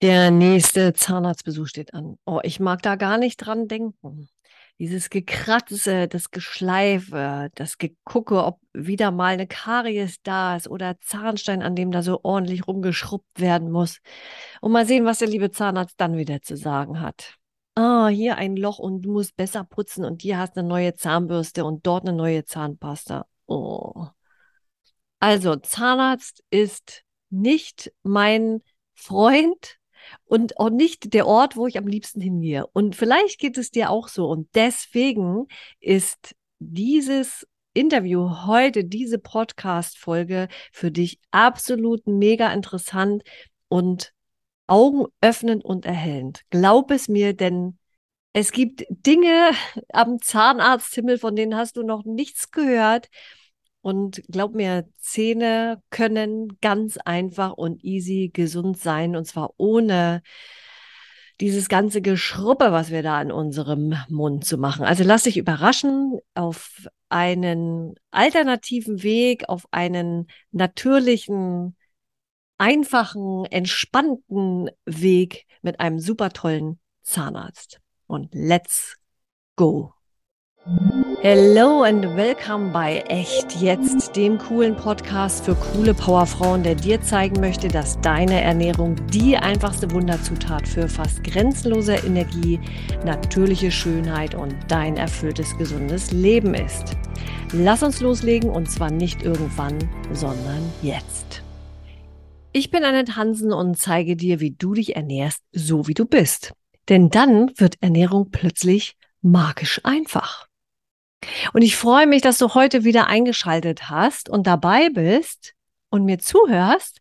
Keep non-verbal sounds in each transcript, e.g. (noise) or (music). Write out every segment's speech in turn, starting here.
Der nächste Zahnarztbesuch steht an. Oh, ich mag da gar nicht dran denken. Dieses Gekratze, das Geschleife, das Gegucke, ob wieder mal eine Karies da ist oder Zahnstein, an dem da so ordentlich rumgeschrubbt werden muss. Und mal sehen, was der liebe Zahnarzt dann wieder zu sagen hat. Ah, hier ein Loch und du musst besser putzen und hier hast eine neue Zahnbürste und dort eine neue Zahnpasta. Oh. Also, Zahnarzt ist nicht mein Freund, und auch nicht der Ort, wo ich am liebsten hingehe. Und vielleicht geht es dir auch so. Und deswegen ist dieses Interview heute, diese Podcast-Folge für dich absolut mega interessant und augenöffnend und erhellend. Glaub es mir, denn es gibt Dinge am Zahnarzthimmel, von denen hast du noch nichts gehört. Und glaub mir, Zähne können ganz einfach und easy gesund sein und zwar ohne dieses ganze Geschruppe, was wir da in unserem Mund zu machen. Also lass dich überraschen auf einen alternativen Weg, auf einen natürlichen, einfachen, entspannten Weg mit einem super tollen Zahnarzt. Und let's go! Hello and welcome bei Echt Jetzt, dem coolen Podcast für coole Powerfrauen, der dir zeigen möchte, dass deine Ernährung die einfachste Wunderzutat für fast grenzenlose Energie, natürliche Schönheit und dein erfülltes, gesundes Leben ist. Lass uns loslegen und zwar nicht irgendwann, sondern jetzt. Ich bin Annette Hansen und zeige dir, wie du dich ernährst, so wie du bist. Denn dann wird Ernährung plötzlich magisch einfach. Und ich freue mich, dass du heute wieder eingeschaltet hast und dabei bist und mir zuhörst.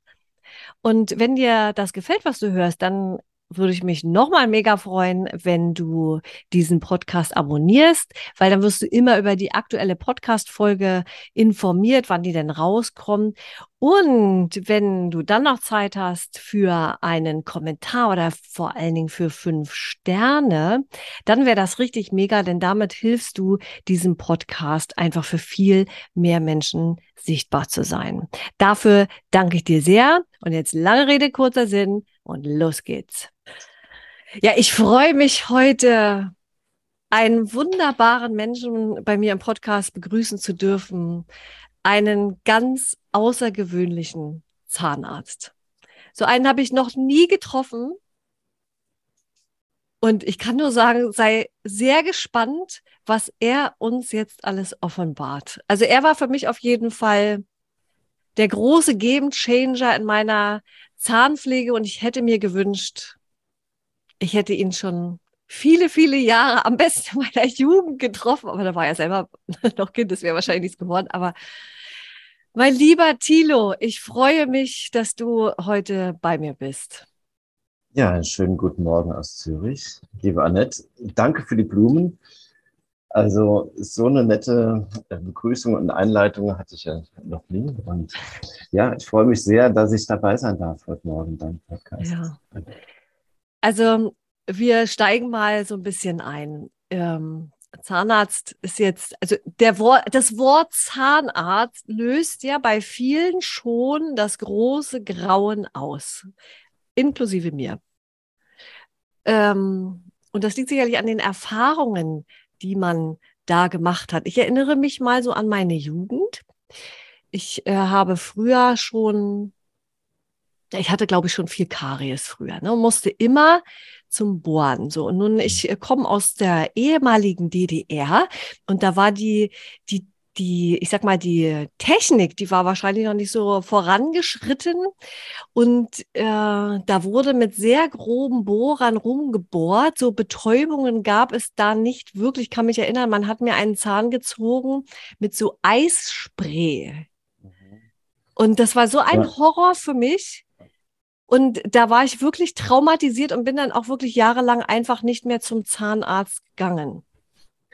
Und wenn dir das gefällt, was du hörst, dann würde ich mich nochmal mega freuen, wenn du diesen Podcast abonnierst, weil dann wirst du immer über die aktuelle Podcast-Folge informiert, wann die denn rauskommt. Und wenn du dann noch Zeit hast für einen Kommentar oder vor allen Dingen für fünf Sterne, dann wäre das richtig mega, denn damit hilfst du diesem Podcast einfach für viel mehr Menschen sichtbar zu sein. Dafür danke ich dir sehr. Und jetzt lange Rede, kurzer Sinn und los geht's. Ja, ich freue mich heute, einen wunderbaren Menschen bei mir im Podcast begrüßen zu dürfen. Einen ganz außergewöhnlichen Zahnarzt. So einen habe ich noch nie getroffen. Und ich kann nur sagen, sei sehr gespannt, was er uns jetzt alles offenbart. Also er war für mich auf jeden Fall der große Game Changer in meiner Zahnpflege und ich hätte mir gewünscht, ich hätte ihn schon viele, viele Jahre, am besten in meiner Jugend getroffen, aber da war er selber (laughs) noch Kind, das wäre wahrscheinlich nichts geworden. Aber mein lieber Thilo, ich freue mich, dass du heute bei mir bist. Ja, einen schönen guten Morgen aus Zürich. Liebe Annette, danke für die Blumen. Also so eine nette äh, Begrüßung und Einleitung hatte ich ja noch nie. Und ja, ich freue mich sehr, dass ich dabei sein darf heute Morgen beim Podcast. Ja. Also wir steigen mal so ein bisschen ein. Ähm, Zahnarzt ist jetzt, also der Wort, das Wort Zahnarzt löst ja bei vielen schon das große Grauen aus, inklusive mir. Ähm, und das liegt sicherlich an den Erfahrungen, die man da gemacht hat. Ich erinnere mich mal so an meine Jugend. Ich äh, habe früher schon, ich hatte glaube ich schon viel Karies früher, ne, musste immer zum Bohren. So, und nun, ich äh, komme aus der ehemaligen DDR und da war die, die, die, ich sag mal, die Technik, die war wahrscheinlich noch nicht so vorangeschritten. Und äh, da wurde mit sehr groben Bohrern rumgebohrt. So Betäubungen gab es da nicht wirklich. Ich kann mich erinnern, man hat mir einen Zahn gezogen mit so Eisspray. Mhm. Und das war so ein ja. Horror für mich. Und da war ich wirklich traumatisiert und bin dann auch wirklich jahrelang einfach nicht mehr zum Zahnarzt gegangen.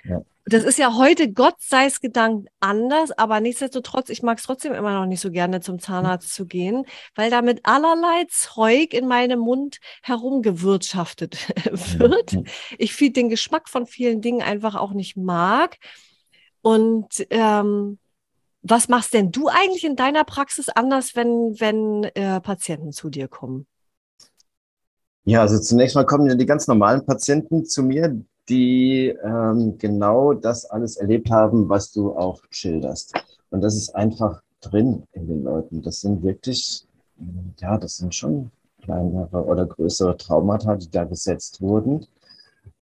Ja. Das ist ja heute, Gott sei es gedankt, anders, aber nichtsdestotrotz, ich mag es trotzdem immer noch nicht so gerne zum Zahnarzt zu gehen, weil da mit allerlei Zeug in meinem Mund herumgewirtschaftet (laughs) wird. Ich viel den Geschmack von vielen Dingen einfach auch nicht mag. Und ähm, was machst denn du eigentlich in deiner Praxis anders, wenn, wenn äh, Patienten zu dir kommen? Ja, also zunächst mal kommen ja die ganz normalen Patienten zu mir, die ähm, genau das alles erlebt haben, was du auch schilderst. Und das ist einfach drin in den Leuten. Das sind wirklich, ja, das sind schon kleinere oder größere Traumata, die da gesetzt wurden.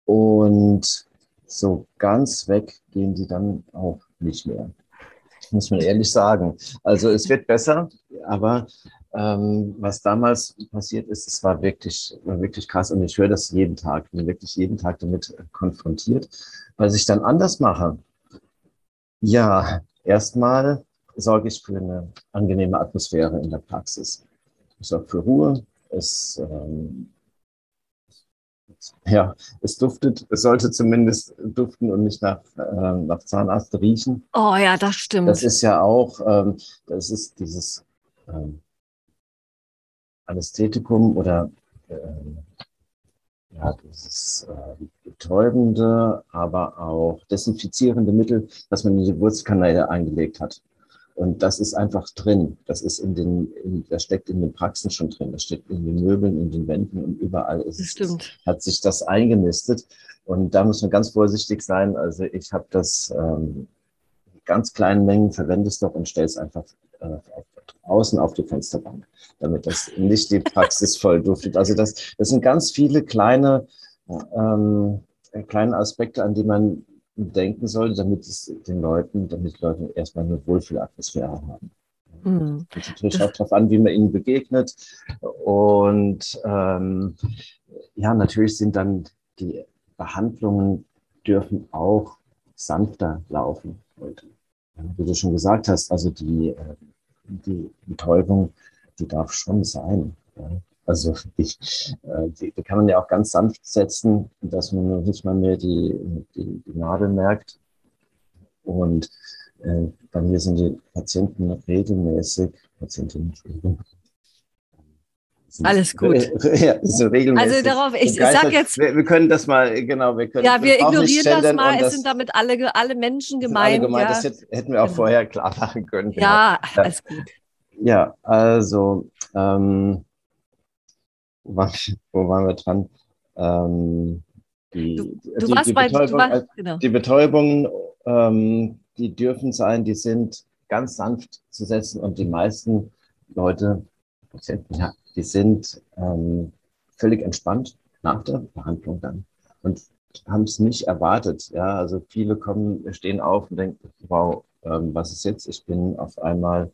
Und so ganz weg gehen die dann auch nicht mehr. Muss man ehrlich sagen. Also es wird besser, aber ähm, was damals passiert ist, es war wirklich, war wirklich krass und ich höre das jeden Tag, bin wirklich jeden Tag damit konfrontiert. Was ich dann anders mache, ja, erstmal sorge ich für eine angenehme Atmosphäre in der Praxis. Ich sorge für Ruhe. Es, ähm, ja, es duftet, es sollte zumindest duften und nicht nach, äh, nach Zahnarzt riechen. Oh ja, das stimmt. Das ist ja auch, ähm, das ist dieses ähm, Anästhetikum oder äh, ja, dieses äh, betäubende, aber auch desinfizierende Mittel, das man in die Wurzelkanäle eingelegt hat. Und das ist einfach drin. Das ist in den, in, das steckt in den Praxen schon drin. Das steckt in den Möbeln, in den Wänden und überall ist das stimmt. hat sich das eingenistet. Und da muss man ganz vorsichtig sein. Also ich habe das ähm, ganz kleinen Mengen verwende es doch und stelle es einfach außen auf die Fensterbank, damit das nicht die Praxis (laughs) voll duftet. Also das, das sind ganz viele kleine, ähm, kleine Aspekte, an die man denken sollte, damit es den Leuten, damit die Leute erstmal eine Wohlfühlatmosphäre haben. Mhm. Kommt natürlich auch darauf an, wie man ihnen begegnet. Und ähm, ja, natürlich sind dann die Behandlungen dürfen auch sanfter laufen. Und, wie du schon gesagt hast, also die, äh, die Betäubung, die darf schon sein. Ja. Also ich, äh, die, die, kann man ja auch ganz sanft setzen, dass man nicht mal mehr die, die, die Nadel merkt. Und äh, bei mir sind die Patienten regelmäßig, Patientinnen, Entschuldigung, alles gut. (laughs) Ja, so. Also darauf, ich sag jetzt. Wir, wir, können das mal, genau, wir können. Ja, wir ignorieren das mal. Es sind damit alle, alle Menschen gemeint. Alle gemeint. Ja. Das hätten wir auch genau. vorher klar machen können. Genau. Ja, alles gut. Ja, also ähm, wo, waren, wo waren wir dran? Ähm, die, du, du die, warst die bei, Betäubung, warst, äh, genau. die Betäubungen, ähm, die dürfen sein, die sind ganz sanft zu setzen und die meisten Leute, Patienten, ja, die sind ähm, völlig entspannt nach der Behandlung dann und haben es nicht erwartet. Ja, also viele kommen, stehen auf und denken, wow, ähm, was ist jetzt? Ich bin auf einmal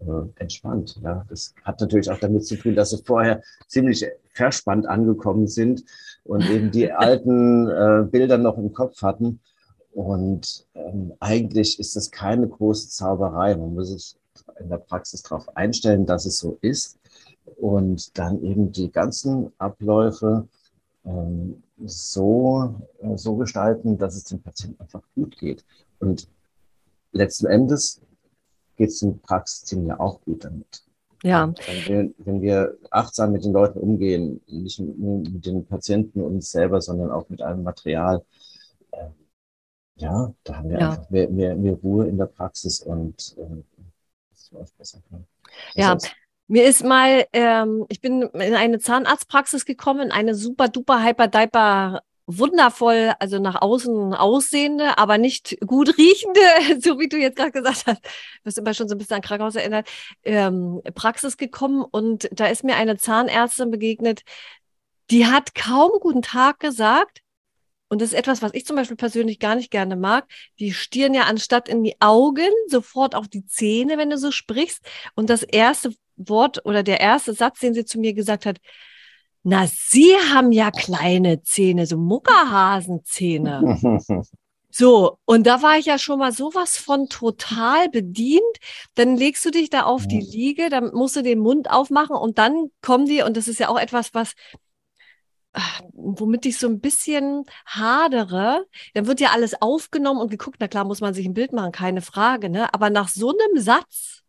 äh, entspannt. Ja. Das hat natürlich auch damit zu tun, dass sie vorher ziemlich verspannt angekommen sind und eben die (laughs) alten äh, Bilder noch im Kopf hatten. Und ähm, eigentlich ist das keine große Zauberei. Man muss sich in der Praxis darauf einstellen, dass es so ist und dann eben die ganzen Abläufe ähm, so, äh, so gestalten, dass es dem Patienten einfach gut geht. Und letzten Endes geht es dem Praxisteam ja auch gut damit. Ja. Wenn wir, wenn wir achtsam mit den Leuten umgehen, nicht nur mit den Patienten uns selber, sondern auch mit allem Material, äh, ja, da haben wir ja. einfach mehr, mehr, mehr Ruhe in der Praxis und äh, es läuft besser. Ja, mir ist mal, ähm, ich bin in eine Zahnarztpraxis gekommen, eine super duper hyper diaper wundervoll, also nach außen aussehende, aber nicht gut (laughs) riechende, so wie du jetzt gerade gesagt hast, du bist immer schon so ein bisschen an Krankenhaus erinnert, ähm, Praxis gekommen und da ist mir eine Zahnärztin begegnet, die hat kaum guten Tag gesagt. Und das ist etwas, was ich zum Beispiel persönlich gar nicht gerne mag. Die stieren ja anstatt in die Augen sofort auf die Zähne, wenn du so sprichst. Und das erste Wort oder der erste Satz, den sie zu mir gesagt hat, na, Sie haben ja kleine Zähne, so Muckerhasenzähne. (laughs) So, und da war ich ja schon mal sowas von total bedient. Dann legst du dich da auf die Liege, dann musst du den Mund aufmachen und dann kommen die, und das ist ja auch etwas, was womit ich so ein bisschen hadere, dann wird ja alles aufgenommen und geguckt, na klar muss man sich ein Bild machen, keine Frage, ne? Aber nach so einem Satz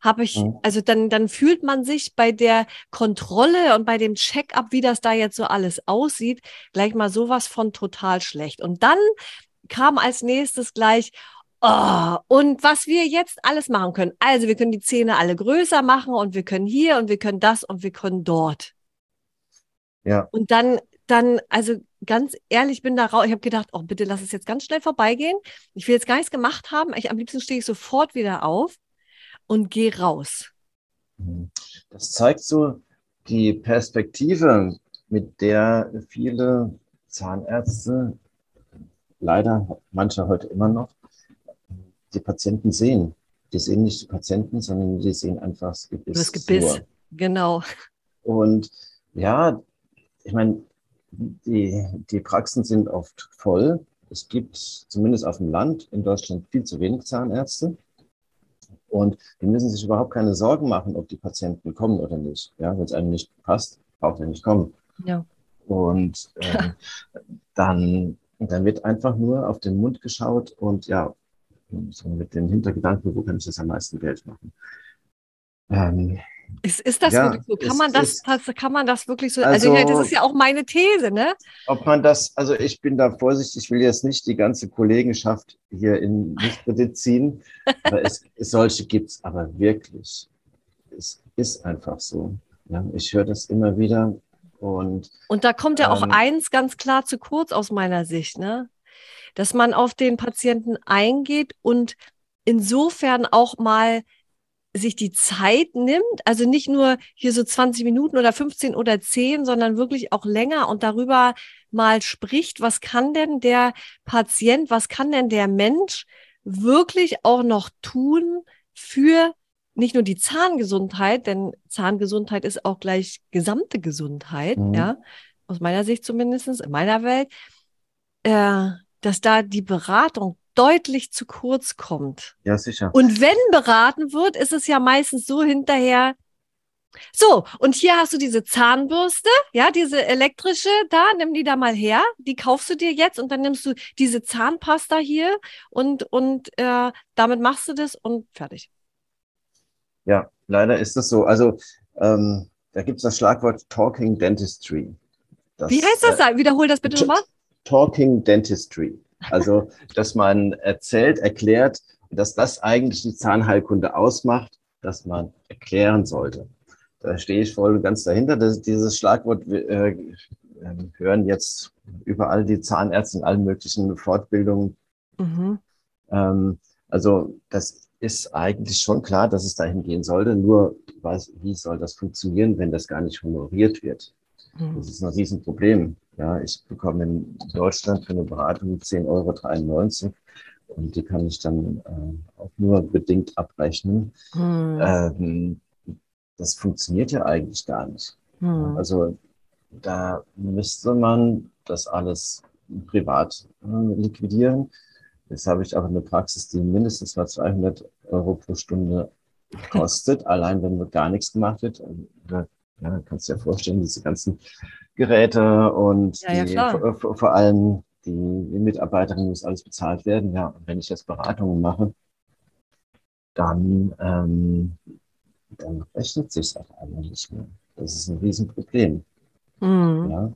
habe ich, mhm. also dann, dann fühlt man sich bei der Kontrolle und bei dem Check-up, wie das da jetzt so alles aussieht, gleich mal sowas von total schlecht. Und dann kam als nächstes gleich, Oh, und was wir jetzt alles machen können. Also wir können die Zähne alle größer machen und wir können hier und wir können das und wir können dort. Ja. Und dann, dann, also ganz ehrlich, bin da raus. Ich habe gedacht, oh, bitte lass es jetzt ganz schnell vorbeigehen. Ich will jetzt gar nichts gemacht haben. Ich, am liebsten stehe ich sofort wieder auf und gehe raus. Mhm. Das zeigt so die Perspektive, mit der viele Zahnärzte, leider manche heute immer noch, die Patienten sehen. Die sehen nicht die Patienten, sondern die sehen einfach das Gebiss. Das Gebiss, nur. genau. Und ja, ich meine, die, die Praxen sind oft voll. Es gibt zumindest auf dem Land in Deutschland viel zu wenig Zahnärzte. Und die müssen sich überhaupt keine Sorgen machen, ob die Patienten kommen oder nicht. Ja, wenn es einem nicht passt, braucht er nicht kommen. Ja. Und äh, (laughs) dann, dann wird einfach nur auf den Mund geschaut und ja, so mit dem Hintergedanken, wo kann ich das am meisten Geld machen. Ähm, ist, ist das ja, wirklich so? Kann man das, ist, das, kann man das wirklich so? Also, also, das ist ja auch meine These, ne? Ob man das, also ich bin da vorsichtig, ich will jetzt nicht die ganze Kollegenschaft hier in Nichtkredit ziehen, aber es, (laughs) solche gibt es aber wirklich. Es ist einfach so. Ja, ich höre das immer wieder. Und, und da kommt ja ähm, auch eins ganz klar zu kurz aus meiner Sicht, ne? Dass man auf den Patienten eingeht und insofern auch mal sich die Zeit nimmt, also nicht nur hier so 20 Minuten oder 15 oder 10, sondern wirklich auch länger und darüber mal spricht, was kann denn der Patient, was kann denn der Mensch wirklich auch noch tun für nicht nur die Zahngesundheit, denn Zahngesundheit ist auch gleich gesamte Gesundheit, mhm. ja, aus meiner Sicht zumindestens in meiner Welt, äh, dass da die Beratung deutlich zu kurz kommt. Ja, sicher. Und wenn beraten wird, ist es ja meistens so hinterher, so, und hier hast du diese Zahnbürste, ja, diese elektrische, da, nimm die da mal her, die kaufst du dir jetzt und dann nimmst du diese Zahnpasta hier und, und äh, damit machst du das und fertig. Ja, leider ist das so. Also ähm, da gibt es das Schlagwort Talking Dentistry. Das, Wie heißt das? Äh, Wiederhol das bitte nochmal. Talking Dentistry. Also, dass man erzählt, erklärt, dass das eigentlich die Zahnheilkunde ausmacht, dass man erklären sollte. Da stehe ich voll ganz dahinter. Das, dieses Schlagwort äh, äh, hören jetzt überall die Zahnärzte in allen möglichen Fortbildungen. Mhm. Ähm, also das ist eigentlich schon klar, dass es dahin gehen sollte. Nur was, wie soll das funktionieren, wenn das gar nicht honoriert wird? Mhm. Das ist ein Riesenproblem. Ja, ich bekomme in Deutschland für eine Beratung 10,93 Euro und die kann ich dann äh, auch nur bedingt abrechnen. Hm. Ähm, das funktioniert ja eigentlich gar nicht. Hm. Also da müsste man das alles privat äh, liquidieren. Jetzt habe ich aber eine Praxis, die mindestens mal 200 Euro pro Stunde kostet, (laughs) allein wenn gar nichts gemacht wird. Da ja, kannst du dir vorstellen, diese ganzen Geräte und ja, die, vor, vor, allem die, Mitarbeiterinnen muss alles bezahlt werden. Ja, und wenn ich jetzt Beratungen mache, dann, ähm, dann rechnet sich das eigentlich nicht mehr. Das ist ein Riesenproblem. Mhm. Ja,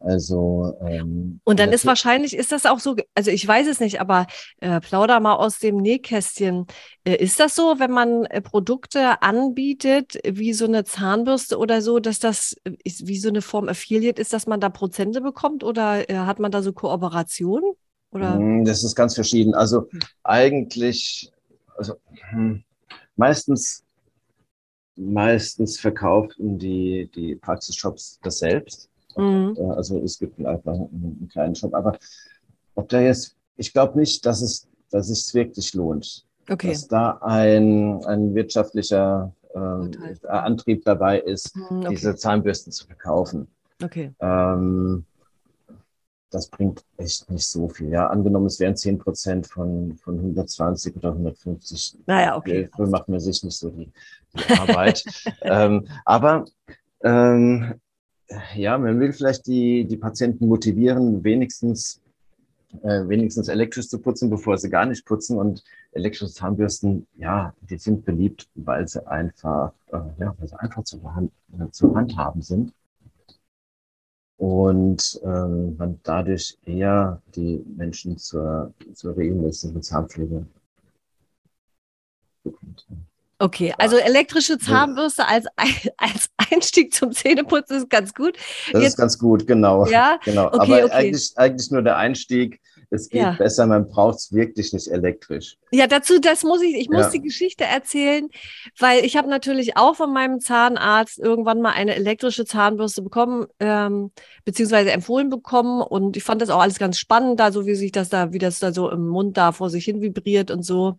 also ähm, und dann ist wahrscheinlich ist das auch so. Also ich weiß es nicht, aber äh, plauder mal aus dem Nähkästchen. Äh, ist das so, wenn man äh, Produkte anbietet, wie so eine Zahnbürste oder so, dass das äh, ist, wie so eine Form Affiliate ist, dass man da Prozente bekommt oder äh, hat man da so Kooperationen? Oder? Hm, das ist ganz verschieden. Also hm. eigentlich, also hm, meistens meistens verkaufen die die Praxisshops das selbst. Mhm. Also es gibt einfach einen, kleinen Shop. Aber ob da jetzt, ich glaube nicht, dass es, dass es wirklich lohnt. Okay. Dass da ein, ein wirtschaftlicher äh, Antrieb dabei ist, mhm, okay. diese Zahnbürsten zu verkaufen. Okay. Ähm, das bringt echt nicht so viel. Ja, angenommen, es wären 10 Prozent von, von 120 oder 150. Naja, okay. Dafür macht man sich nicht so die, die Arbeit. (laughs) ähm, aber ähm, ja, man will vielleicht die, die Patienten motivieren, wenigstens, äh, wenigstens elektrisch zu putzen, bevor sie gar nicht putzen. Und elektrische Zahnbürsten, ja, die sind beliebt, weil sie einfach, äh, ja, weil sie einfach zu, äh, zu handhaben sind. Und ähm, man dadurch eher die Menschen zur, zur regelmäßigen Zahnpflege bekommt. Okay, also elektrische Zahnbürste als, (laughs) als Einstieg zum Zähneputzen ist ganz gut. Das Jetzt, ist ganz gut, genau. Ja, (laughs) genau. Okay, Aber okay. Eigentlich, eigentlich nur der Einstieg. Es geht ja. besser, man braucht es wirklich nicht elektrisch. Ja, dazu, das muss ich, ich muss ja. die Geschichte erzählen, weil ich habe natürlich auch von meinem Zahnarzt irgendwann mal eine elektrische Zahnbürste bekommen, ähm, beziehungsweise empfohlen bekommen. Und ich fand das auch alles ganz spannend, da so wie sich das da, wie das da so im Mund da vor sich hin vibriert und so.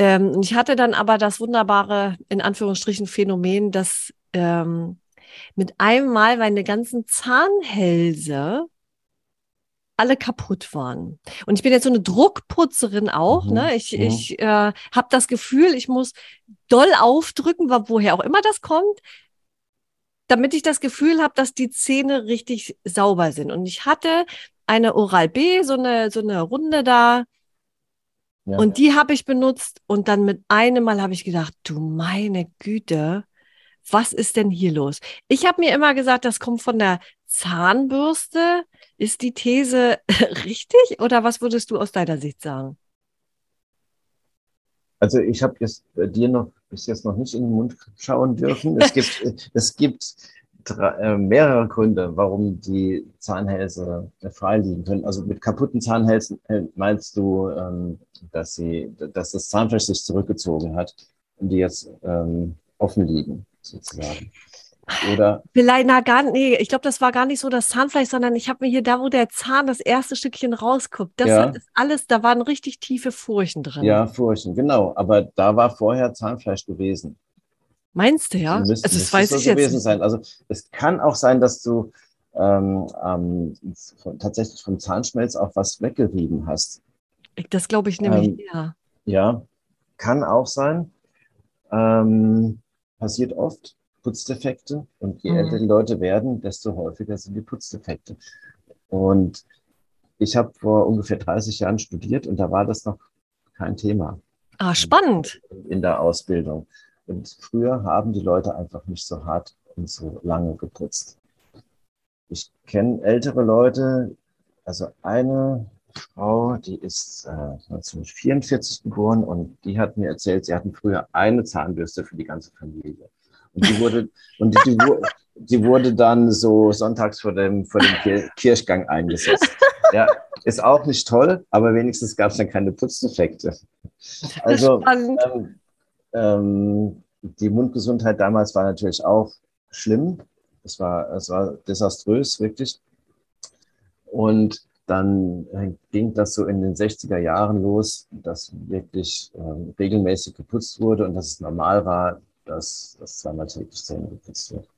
Ähm, ich hatte dann aber das wunderbare, in Anführungsstrichen, Phänomen, dass ähm, mit einem Mal meine ganzen Zahnhälse alle kaputt waren. Und ich bin jetzt so eine Druckputzerin auch. Mhm. Ne? Ich, mhm. ich äh, habe das Gefühl, ich muss doll aufdrücken, woher auch immer das kommt, damit ich das Gefühl habe, dass die Zähne richtig sauber sind. Und ich hatte eine Oral B, so eine, so eine Runde da, ja. Und die habe ich benutzt und dann mit einem Mal habe ich gedacht, du meine Güte, was ist denn hier los? Ich habe mir immer gesagt, das kommt von der Zahnbürste. Ist die These (laughs) richtig oder was würdest du aus deiner Sicht sagen? Also ich habe jetzt bei dir noch bis jetzt noch nicht in den Mund schauen dürfen. Es gibt, (laughs) es gibt drei, äh, mehrere Gründe, warum die Zahnhälse frei liegen können. Also mit kaputten Zahnhälsen äh, meinst du, ähm, dass sie, dass das Zahnfleisch sich zurückgezogen hat und die jetzt ähm, offen liegen, sozusagen. Oder? Vielleicht, na gar nee, ich glaube, das war gar nicht so das Zahnfleisch, sondern ich habe mir hier da, wo der Zahn das erste Stückchen rausguckt, das ja. ist alles, da waren richtig tiefe Furchen drin. Ja, Furchen, genau. Aber da war vorher Zahnfleisch gewesen. Meinst du, ja? Müsste, also, das weiß so ich gewesen jetzt. sein. Also es kann auch sein, dass du ähm, ähm, von, tatsächlich vom Zahnschmelz auch was weggerieben hast. Das glaube ich nämlich, ähm, ja. Ja, kann auch sein. Ähm, passiert oft, Putzdefekte. Und je mhm. älter die Leute werden, desto häufiger sind die Putzdefekte. Und ich habe vor ungefähr 30 Jahren studiert und da war das noch kein Thema. Ah, spannend. In der Ausbildung. Und früher haben die Leute einfach nicht so hart und so lange geputzt. Ich kenne ältere Leute, also eine Frau, die ist äh, 1944 geboren und die hat mir erzählt, sie hatten früher eine Zahnbürste für die ganze Familie. Und die wurde, und die, die, die wurde dann so sonntags vor dem, vor dem Kirchgang eingesetzt. Ja, ist auch nicht toll, aber wenigstens gab es dann keine Putzdefekte. Also ähm, ähm, die Mundgesundheit damals war natürlich auch schlimm. Es war, es war desaströs, wirklich. Und dann äh, ging das so in den 60er Jahren los, dass wirklich äh, regelmäßig geputzt wurde und dass es normal war, dass, dass zweimal täglich Zähne geputzt wird.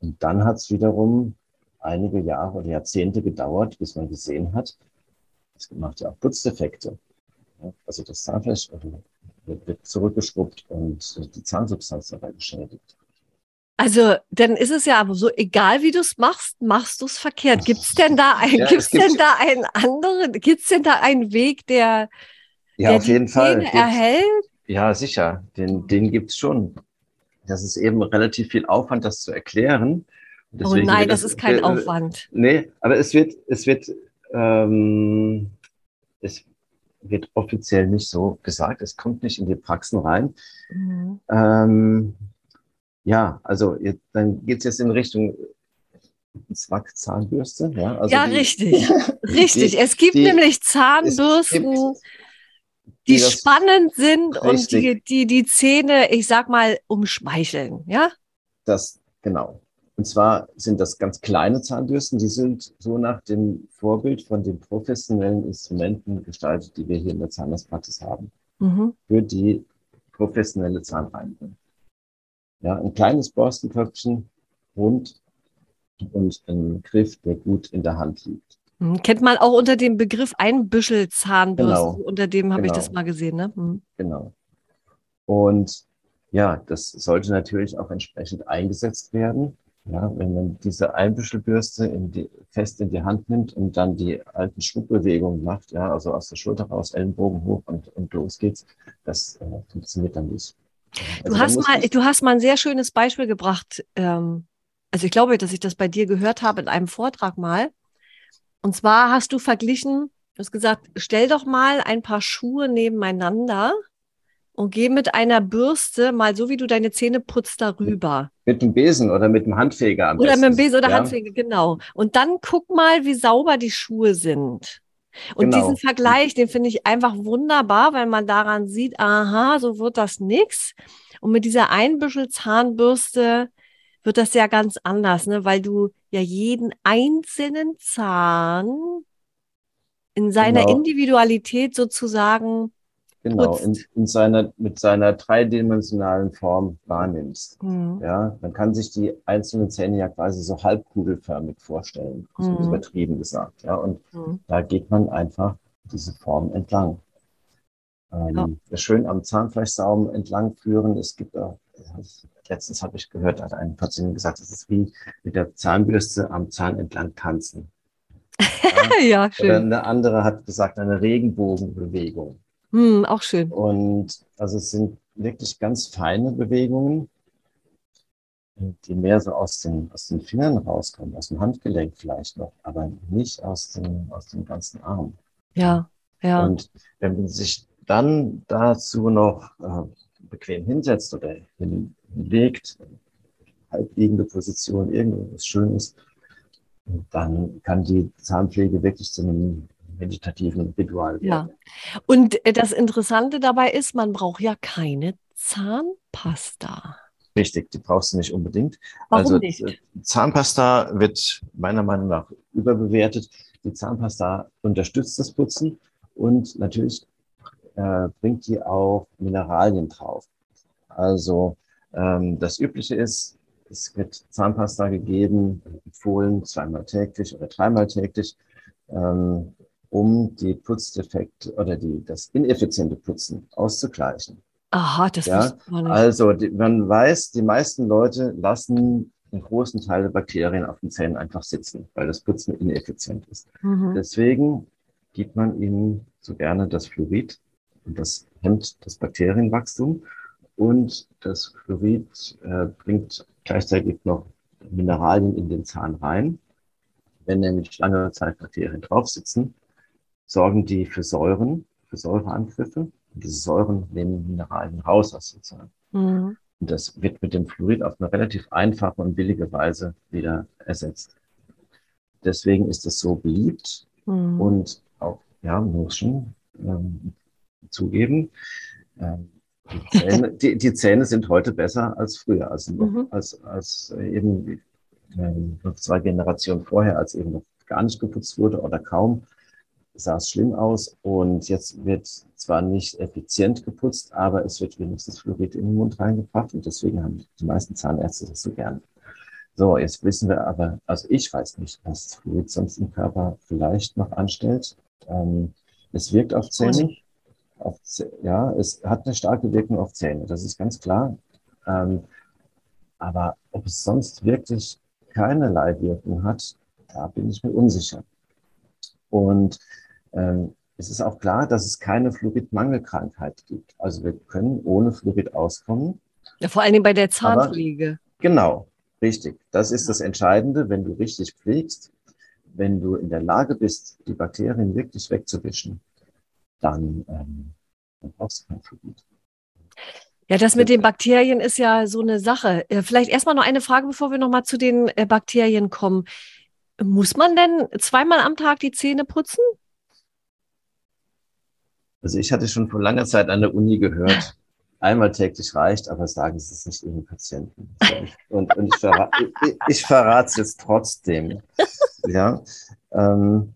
Und dann hat es wiederum einige Jahre oder Jahrzehnte gedauert, bis man gesehen hat, es macht ja auch Putzdefekte. Also das Zahnfleisch wird, wird zurückgeschrubbt und die Zahnsubstanz dabei geschädigt. Also, dann ist es ja aber so, egal wie du es machst, machst du es verkehrt. Gibt es denn da ein, ja, gibt's denn da einen anderen, gibt es denn da einen Weg, der, ja, der auf jeden Fall erhält? Ja, sicher, den, den gibt es schon. Das ist eben relativ viel Aufwand, das zu erklären. oh nein, das, das, ist kein äh, Aufwand. Nee, aber es wird, es wird, ähm, es wird offiziell nicht so gesagt. Es kommt nicht in die Praxen rein. Mhm. Ähm, ja, also jetzt, dann geht es jetzt in Richtung Zwack-Zahnbürste. Ja, also ja die, richtig. (laughs) richtig. Die, es gibt die, nämlich Zahnbürsten, die, spannend sind richtig. und die, die die Zähne, ich sag mal, umschmeicheln. Ja? Das, genau. Und zwar sind das ganz kleine Zahnbürsten, die sind so nach dem Vorbild von den professionellen Instrumenten gestaltet, die wir hier in der Zahnarztpraxis haben, mhm. für die professionelle Zahnreinigung. Ja, ein kleines Borstenköpfchen, rund und ein Griff, der gut in der Hand liegt. Mhm. Kennt man auch unter dem Begriff Einbüschel-Zahnbürste. Genau. Unter dem habe genau. ich das mal gesehen. Ne? Mhm. Genau. Und ja, das sollte natürlich auch entsprechend eingesetzt werden. Ja, wenn man diese Einbüschelbürste in die, fest in die Hand nimmt und dann die alten Schwuppbewegungen macht, ja, also aus der Schulter raus, Ellenbogen hoch und, und los geht's, das äh, funktioniert dann nicht. Also du, hast mal, du hast mal ein sehr schönes Beispiel gebracht. Ähm, also ich glaube, dass ich das bei dir gehört habe in einem Vortrag mal. Und zwar hast du verglichen, du hast gesagt, stell doch mal ein paar Schuhe nebeneinander und geh mit einer Bürste mal so, wie du deine Zähne putzt, darüber. Mit dem Besen oder mit dem Handfeger am Oder besten. mit dem Besen oder ja? Handfeger, genau. Und dann guck mal, wie sauber die Schuhe sind. Und Genau. diesen Vergleich, den finde ich einfach wunderbar, weil man daran sieht, aha, so wird das nix. Und mit dieser Einbüschel Zahnbürste wird das ja ganz anders, ne? weil du ja jeden einzelnen Zahn in seiner Genau. Individualität sozusagen Genau, in, in seiner, mit seiner dreidimensionalen Form wahrnimmst. hm, Ja, man kann sich die einzelnen Zähne ja quasi so halbkugelförmig vorstellen, Mhm. übertrieben gesagt. Ja, und hm. da geht man einfach diese Form entlang. Ähm, Schön am Zahnfleischsaum entlang führen. Es gibt auch, letztens habe ich gehört, hat ein Patient gesagt, es ist wie mit der Zahnbürste am Zahn entlang tanzen. (laughs) Ja, ja, oder schön. eine andere hat gesagt, eine Regenbogenbewegung. Hm, auch schön. Und also es sind wirklich ganz feine Bewegungen, die mehr so aus den, aus den Fingern rauskommen, aus dem Handgelenk vielleicht noch, aber nicht aus dem, aus dem ganzen Arm. Ja, ja. Und wenn man sich dann dazu noch äh, bequem hinsetzt oder hinlegt, halbliegende Position, irgendwas Schönes, dann kann die Zahnpflege wirklich zu einem meditativen Ritual. Ja. Und äh, das Interessante dabei ist, man braucht ja keine Zahnpasta. Richtig, die brauchst du nicht unbedingt. Warum also nicht? äh, Zahnpasta wird meiner Meinung nach überbewertet. Die Zahnpasta unterstützt das Putzen und natürlich äh, bringt die auch Mineralien drauf. Also ähm, das Übliche ist, es wird Zahnpasta gegeben, empfohlen zweimal täglich oder dreimal täglich, ähm, um die Putzdefekte oder die, das ineffiziente Putzen auszugleichen. Aha, das Ja, nicht. Also die, man weiß, die meisten Leute lassen einen großen Teil der Bakterien auf den Zähnen einfach sitzen, weil das Putzen ineffizient ist. Mhm. Deswegen gibt man ihnen so gerne das Fluorid und das hemmt das Bakterienwachstum und das Fluorid äh, bringt gleichzeitig noch Mineralien in den Zahn rein. Wenn nämlich lange Zeit Bakterien drauf sitzen, sorgen die für Säuren, für Säureangriffe. Und diese Säuren nehmen Mineralien raus aus den Zahn. Mhm. Und das wird mit dem Fluorid auf eine relativ einfache und billige Weise wieder ersetzt. Deswegen ist es so beliebt Mhm. und auch, ja, muss schon ähm, zugeben, ähm, die, Zähne, (laughs) die, die Zähne sind heute besser als früher, als, Mhm. als, als eben ähm, noch zwei Generationen vorher, als eben noch gar nicht geputzt wurde oder kaum, sah es schlimm aus. Und jetzt wird zwar nicht effizient geputzt, aber es wird wenigstens Fluorid in den Mund reingebracht und deswegen haben die meisten Zahnärzte das so gern. So, jetzt wissen wir aber, also ich weiß nicht, was Fluorid sonst im Körper vielleicht noch anstellt. Ähm, es wirkt auf Zähne. Auf, ja, es hat eine starke Wirkung auf Zähne, das ist ganz klar. Ähm, aber ob es sonst wirklich keinerlei Wirkung hat, da bin ich mir unsicher. Und ähm, es ist auch klar, dass es keine Fluoridmangelkrankheit gibt. Also wir können ohne Fluorid auskommen. Ja, vor allen Dingen bei der Aber- Zahnpflege. Genau, richtig. Das ist das Entscheidende, wenn du richtig pflegst, wenn du in der Lage bist, die Bakterien wirklich wegzuwischen, dann, ähm, dann brauchst du kein Fluorid. Ja, das mit den Bakterien ist ja so eine Sache. Äh, Vielleicht erstmal noch eine Frage, bevor wir nochmal zu den äh, Bakterien kommen. Muss man denn zweimal am Tag die Zähne putzen? Also ich hatte schon vor langer Zeit an der Uni gehört, (laughs) einmal täglich reicht, aber sagen Sie es nicht Ihren Patienten. Und, und ich, verra (laughs) ich, ich verrate es jetzt trotzdem. (laughs) Ja, ähm,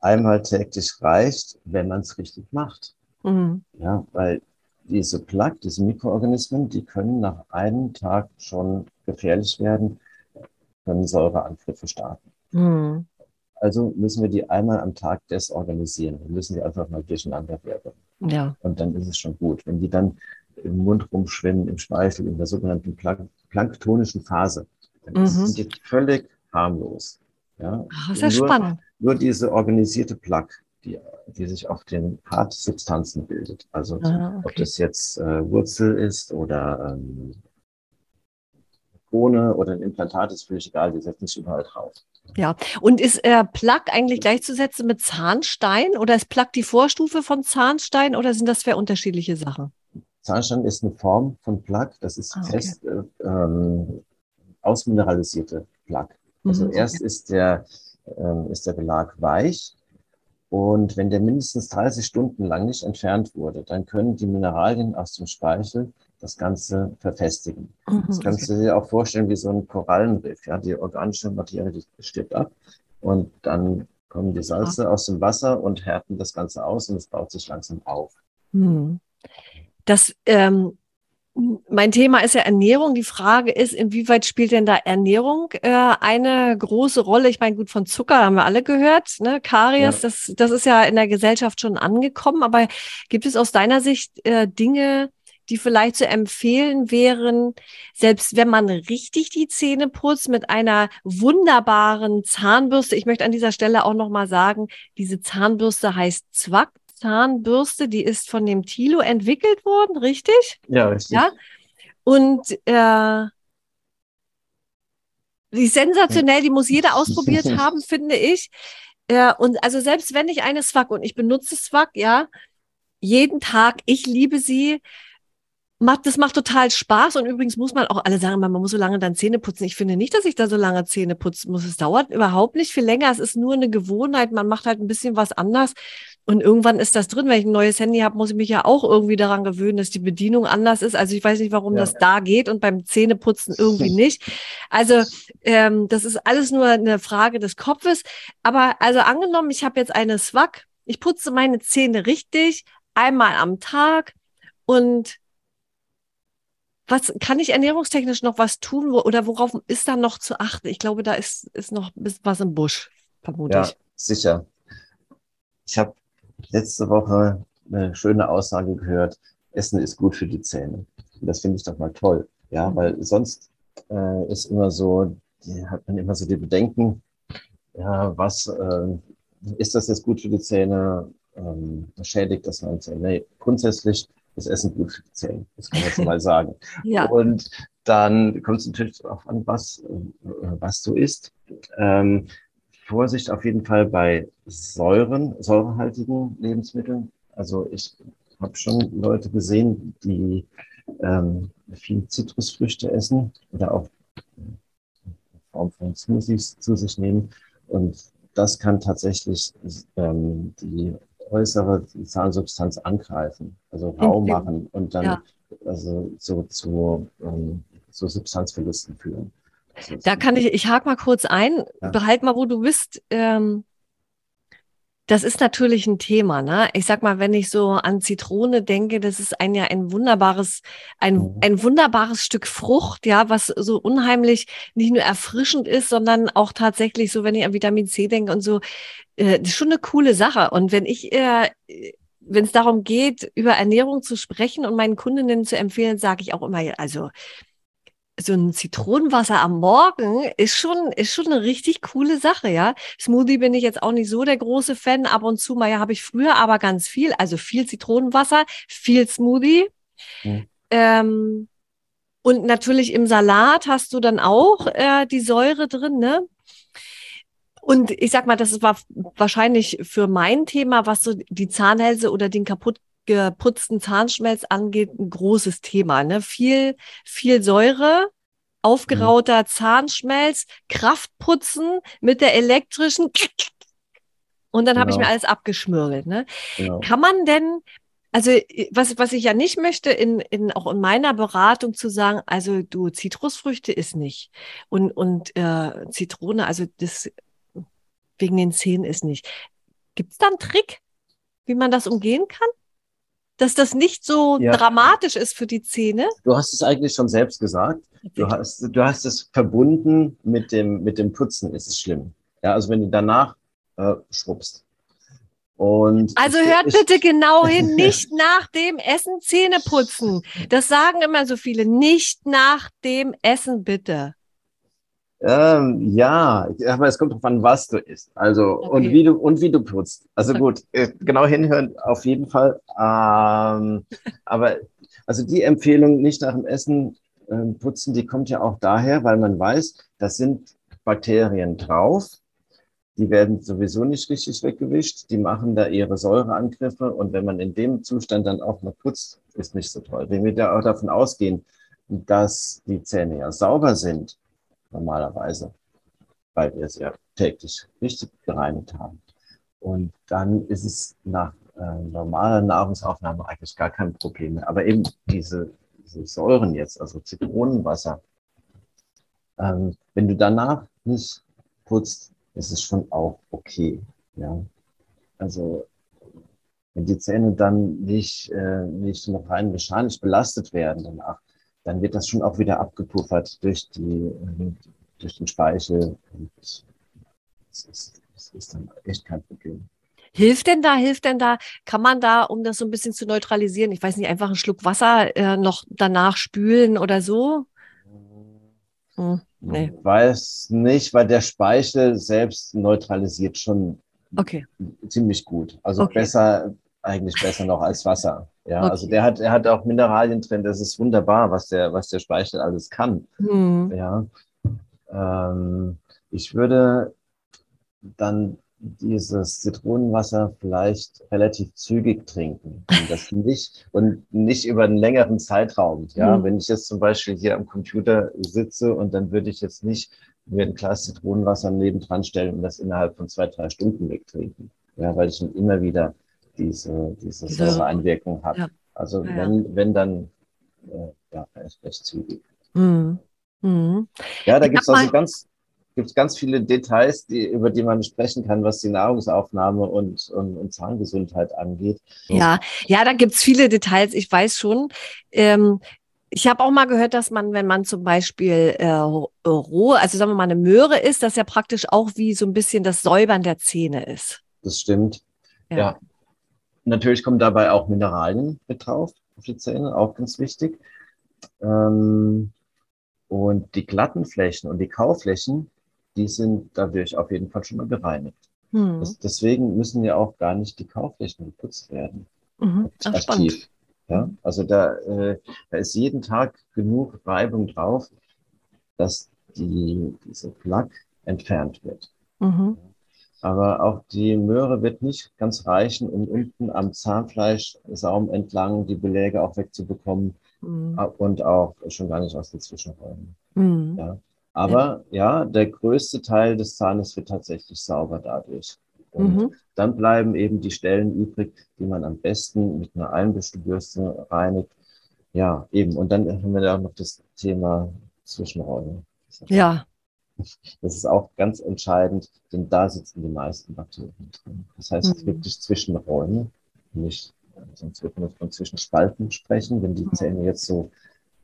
einmal täglich reicht, wenn man es richtig macht. Mhm. Ja, weil diese Plaque, diese Mikroorganismen, die können nach einem Tag schon gefährlich werden, können Säureangriffe starten. Mhm. Also müssen wir die einmal am Tag desorganisieren. Wir müssen die einfach mal durcheinander wirbeln. Ja. Und dann ist es schon gut. Wenn die dann im Mund rumschwimmen, im Speichel, in der sogenannten plank planktonischen Phase, dann Mhm. sind die völlig harmlos. Ja? Ach, ist ja nur, spannend. nur diese organisierte Plaque, die, die sich auf den Hartsubstanzen bildet. Also Ah, ob okay. das jetzt äh, Wurzel ist oder ähm, Krone oder ein Implantat, ist völlig egal, die setzen sich überall drauf. Ja. Und ist äh, Plaque eigentlich gleichzusetzen mit Zahnstein oder ist Plaque die Vorstufe von Zahnstein oder sind das zwei unterschiedliche Sachen? Zahnstein ist eine Form von Plaque, das ist ah, okay. fest äh, ähm, ausmineralisierte Plaque. Also mhm, erst ist der, ähm, ist der Belag weich und wenn der mindestens 30 Stunden lang nicht entfernt wurde, dann können die Mineralien aus dem Speichel das Ganze verfestigen. Mhm, das kannst du dir auch vorstellen wie so ein Korallenriff. Ja? Die organische Materie die stirbt ab und dann kommen die Salze aus dem Wasser und härten das Ganze aus und es baut sich langsam auf. Mhm. Das ähm, mein Thema ist ja Ernährung. Die Frage ist, inwieweit spielt denn da Ernährung äh, eine große Rolle? Ich meine, gut, von Zucker haben wir alle gehört, ne? Karies, ja. das, das ist ja in der Gesellschaft schon angekommen. Aber gibt es aus deiner Sicht äh, Dinge, die vielleicht zu empfehlen wären, selbst wenn man richtig die Zähne putzt mit einer wunderbaren Zahnbürste. Ich möchte an dieser Stelle auch nochmal sagen, diese Zahnbürste heißt Zwack. Zahnbürste, die ist von dem Tilo entwickelt worden, richtig? Ja, richtig. Ja. Und äh, die ist sensationell, die muss jeder ausprobiert (laughs) haben, finde ich. Äh, und also selbst wenn ich eine Swag und ich benutze Swag, ja, jeden Tag, ich liebe sie macht, das macht total Spaß und übrigens muss man auch alle sagen, man muss so lange dann Zähne putzen. Ich finde nicht, dass ich da so lange Zähne putzen muss. Es dauert überhaupt nicht viel länger. Es ist nur eine Gewohnheit. Man macht halt ein bisschen was anders und irgendwann ist das drin. Wenn ich ein neues Handy habe, muss ich mich ja auch irgendwie daran gewöhnen, dass die Bedienung anders ist. Also ich weiß nicht, warum ja. das da geht und beim Zähneputzen irgendwie (laughs) nicht. Also ähm, das ist alles nur eine Frage des Kopfes. Aber also angenommen, ich habe jetzt eine Swag. Ich putze meine Zähne richtig einmal am Tag und was kann ich ernährungstechnisch noch was tun wo, oder worauf ist da noch zu achten? Ich glaube, da ist, ist noch was im Busch, vermute ja, ich. Sicher. Ich habe letzte Woche eine schöne Aussage gehört, Essen ist gut für die Zähne. Und das finde ich doch mal toll. Ja, mhm. weil sonst äh, ist immer so, die, hat man immer so die Bedenken, ja, was äh, ist das jetzt gut für die Zähne? Ähm, schädigt das meine Zähne? Nee, grundsätzlich das Essen gut für die Zähne. Das kann man schon mal sagen. (laughs) ja. Und dann kommt es natürlich darauf an, was, äh, was du isst. Ähm, Vorsicht auf jeden Fall bei Säuren, säurehaltigen Lebensmitteln. Also ich habe schon Leute gesehen, die ähm, viel Zitrusfrüchte essen oder auch in Form von Smoothies zu sich nehmen. Und das kann tatsächlich ähm, die äußere Zahnsubstanz angreifen, also rau machen und dann ja. also so zu ähm, so Substanzverlusten führen. Also da kann ich, ich hake mal kurz ein, ja. behalt mal, wo du bist. Ähm, das ist natürlich ein Thema, ne? Ich sag mal, wenn ich so an Zitrone denke, das ist ein ja ein wunderbares, ein, mhm. ein wunderbares Stück Frucht, ja, was so unheimlich nicht nur erfrischend ist, sondern auch tatsächlich so, wenn ich an Vitamin C denke und so, äh, das ist schon eine coole Sache. Und wenn ich, äh, wenn es darum geht, über Ernährung zu sprechen und meinen Kundinnen zu empfehlen, sage ich auch immer, also so ein Zitronenwasser am Morgen ist schon, ist schon eine richtig coole Sache, ja. Smoothie bin ich jetzt auch nicht so der große Fan. Ab und zu mal ja habe ich früher aber ganz viel, also viel Zitronenwasser, viel Smoothie. Mhm. Ähm, und natürlich im Salat hast du dann auch äh, die Säure drin, ne? Und ich sag mal, das war wahrscheinlich für mein Thema, was so die Zahnhälse oder den kaputt geputzten Zahnschmelz angeht, ein großes Thema. Ne? Viel, viel Säure, aufgerauter mhm. Zahnschmelz, Kraftputzen mit der elektrischen (laughs) und dann genau. habe ich mir alles abgeschmürgelt. Ne? Genau. Kann man denn, also was, was ich ja nicht möchte, in, in, auch in meiner Beratung zu sagen, also du, Zitrusfrüchte ist nicht. Und, und äh, Zitrone, also das wegen den Zähnen ist nicht. Gibt es da einen Trick, wie man das umgehen kann? Dass das nicht so ja. dramatisch ist für die Zähne? Du hast es eigentlich schon selbst gesagt. Du hast, du hast es verbunden mit dem, mit dem Putzen, ist es schlimm. Ja, also wenn du danach äh, schrubbst. Und also hört ich, bitte genau hin, (laughs) nicht nach dem Essen Zähne putzen. Das sagen immer so viele. Nicht nach dem Essen bitte. Ähm, ja, aber es kommt drauf an, was du isst. Also okay. und wie du und wie du putzt. Also gut, äh, genau hinhören auf jeden Fall. Ähm, aber also die Empfehlung, nicht nach dem Essen äh, putzen, die kommt ja auch daher, weil man weiß, das sind Bakterien drauf, die werden sowieso nicht richtig weggewischt. Die machen da ihre Säureangriffe. Und wenn man in dem Zustand dann auch mal putzt, ist nicht so toll. Wenn wir da auch davon ausgehen, dass die Zähne ja sauber sind, normalerweise, weil wir sie ja täglich richtig gereinigt haben. Und dann ist es nach äh, normaler Nahrungsaufnahme eigentlich gar kein Problem mehr. Aber eben diese, diese Säuren jetzt, also Zitronenwasser, ähm, wenn du danach nicht putzt, ist es schon auch okay. Ja? Also wenn die Zähne dann nicht, äh, nicht noch rein mechanisch belastet werden danach, dann wird das schon auch wieder abgepuffert durch, die, äh, durch den Speichel. Und das ist, das ist dann echt kein Problem. Hilft denn da, hilft denn da, kann man da, um das so ein bisschen zu neutralisieren, ich weiß nicht, einfach einen Schluck Wasser äh, noch danach spülen oder so? Hm, nee. Weiß nicht, weil der Speichel selbst neutralisiert schon okay. ziemlich gut. Also okay. besser, eigentlich besser noch als Wasser. Ja, okay. also der hat, er hat auch Mineralien drin. Das ist wunderbar, was der, was der Speichel alles kann. Mhm. Ja. Ähm, ich würde dann dieses Zitronenwasser vielleicht relativ zügig trinken und das nicht und nicht über einen längeren Zeitraum. Ja, mhm. wenn ich jetzt zum Beispiel hier am Computer sitze und dann würde ich jetzt nicht mir ein Glas Zitronenwasser nebendran stellen und das innerhalb von zwei, drei Stunden wegtrinken. Ja, weil ich dann immer wieder diese, diese Säureeinwirkung habe. Ja. Also ja. wenn, wenn dann, äh, ja, recht, recht zügig. Mhm. Mhm. Ja, da gibt es also ganz, gibt es ganz viele Details, die, über die man sprechen kann, was die Nahrungsaufnahme und, und, und Zahngesundheit angeht. Ja, ja, da gibt es viele Details, ich weiß schon. Ähm, ich habe auch mal gehört, dass man, wenn man zum Beispiel äh, roh, also sagen wir mal eine Möhre isst, dass ja praktisch auch wie so ein bisschen das Säubern der Zähne ist. Das stimmt. Ja. ja. Natürlich kommen dabei auch Mineralien mit drauf auf die Zähne, auch ganz wichtig. Ähm, und die glatten Flächen und die Kauflächen, die sind dadurch auf jeden Fall schon mal bereinigt. Hm. Das, deswegen müssen ja auch gar nicht die Kauflächen geputzt werden. Mhm. Ach, aktiv. Ja, also da, äh, da ist jeden Tag genug Reibung drauf, dass die, diese Plaque entfernt wird. Mhm. Aber auch die Möhre wird nicht ganz reichen, um unten am Zahnfleischsaum entlang die Beläge auch wegzubekommen mhm. und auch schon gar nicht aus den Zwischenräumen. Mhm. Ja. Aber ja. ja. der größte Teil des Zahnes wird tatsächlich sauber dadurch. Und mhm. dann bleiben eben die Stellen übrig, die man am besten mit einer Einbüschelbürste reinigt. Ja, eben. Und dann haben wir da auch noch das Thema Zwischenräume. Ja. Das ist auch ganz entscheidend, denn da sitzen die meisten Bakterien drin. Das heißt, mhm. wirklich Zwischenräume, nicht, sonst wird man von Zwischenspalten sprechen, wenn die mhm. Zähne jetzt so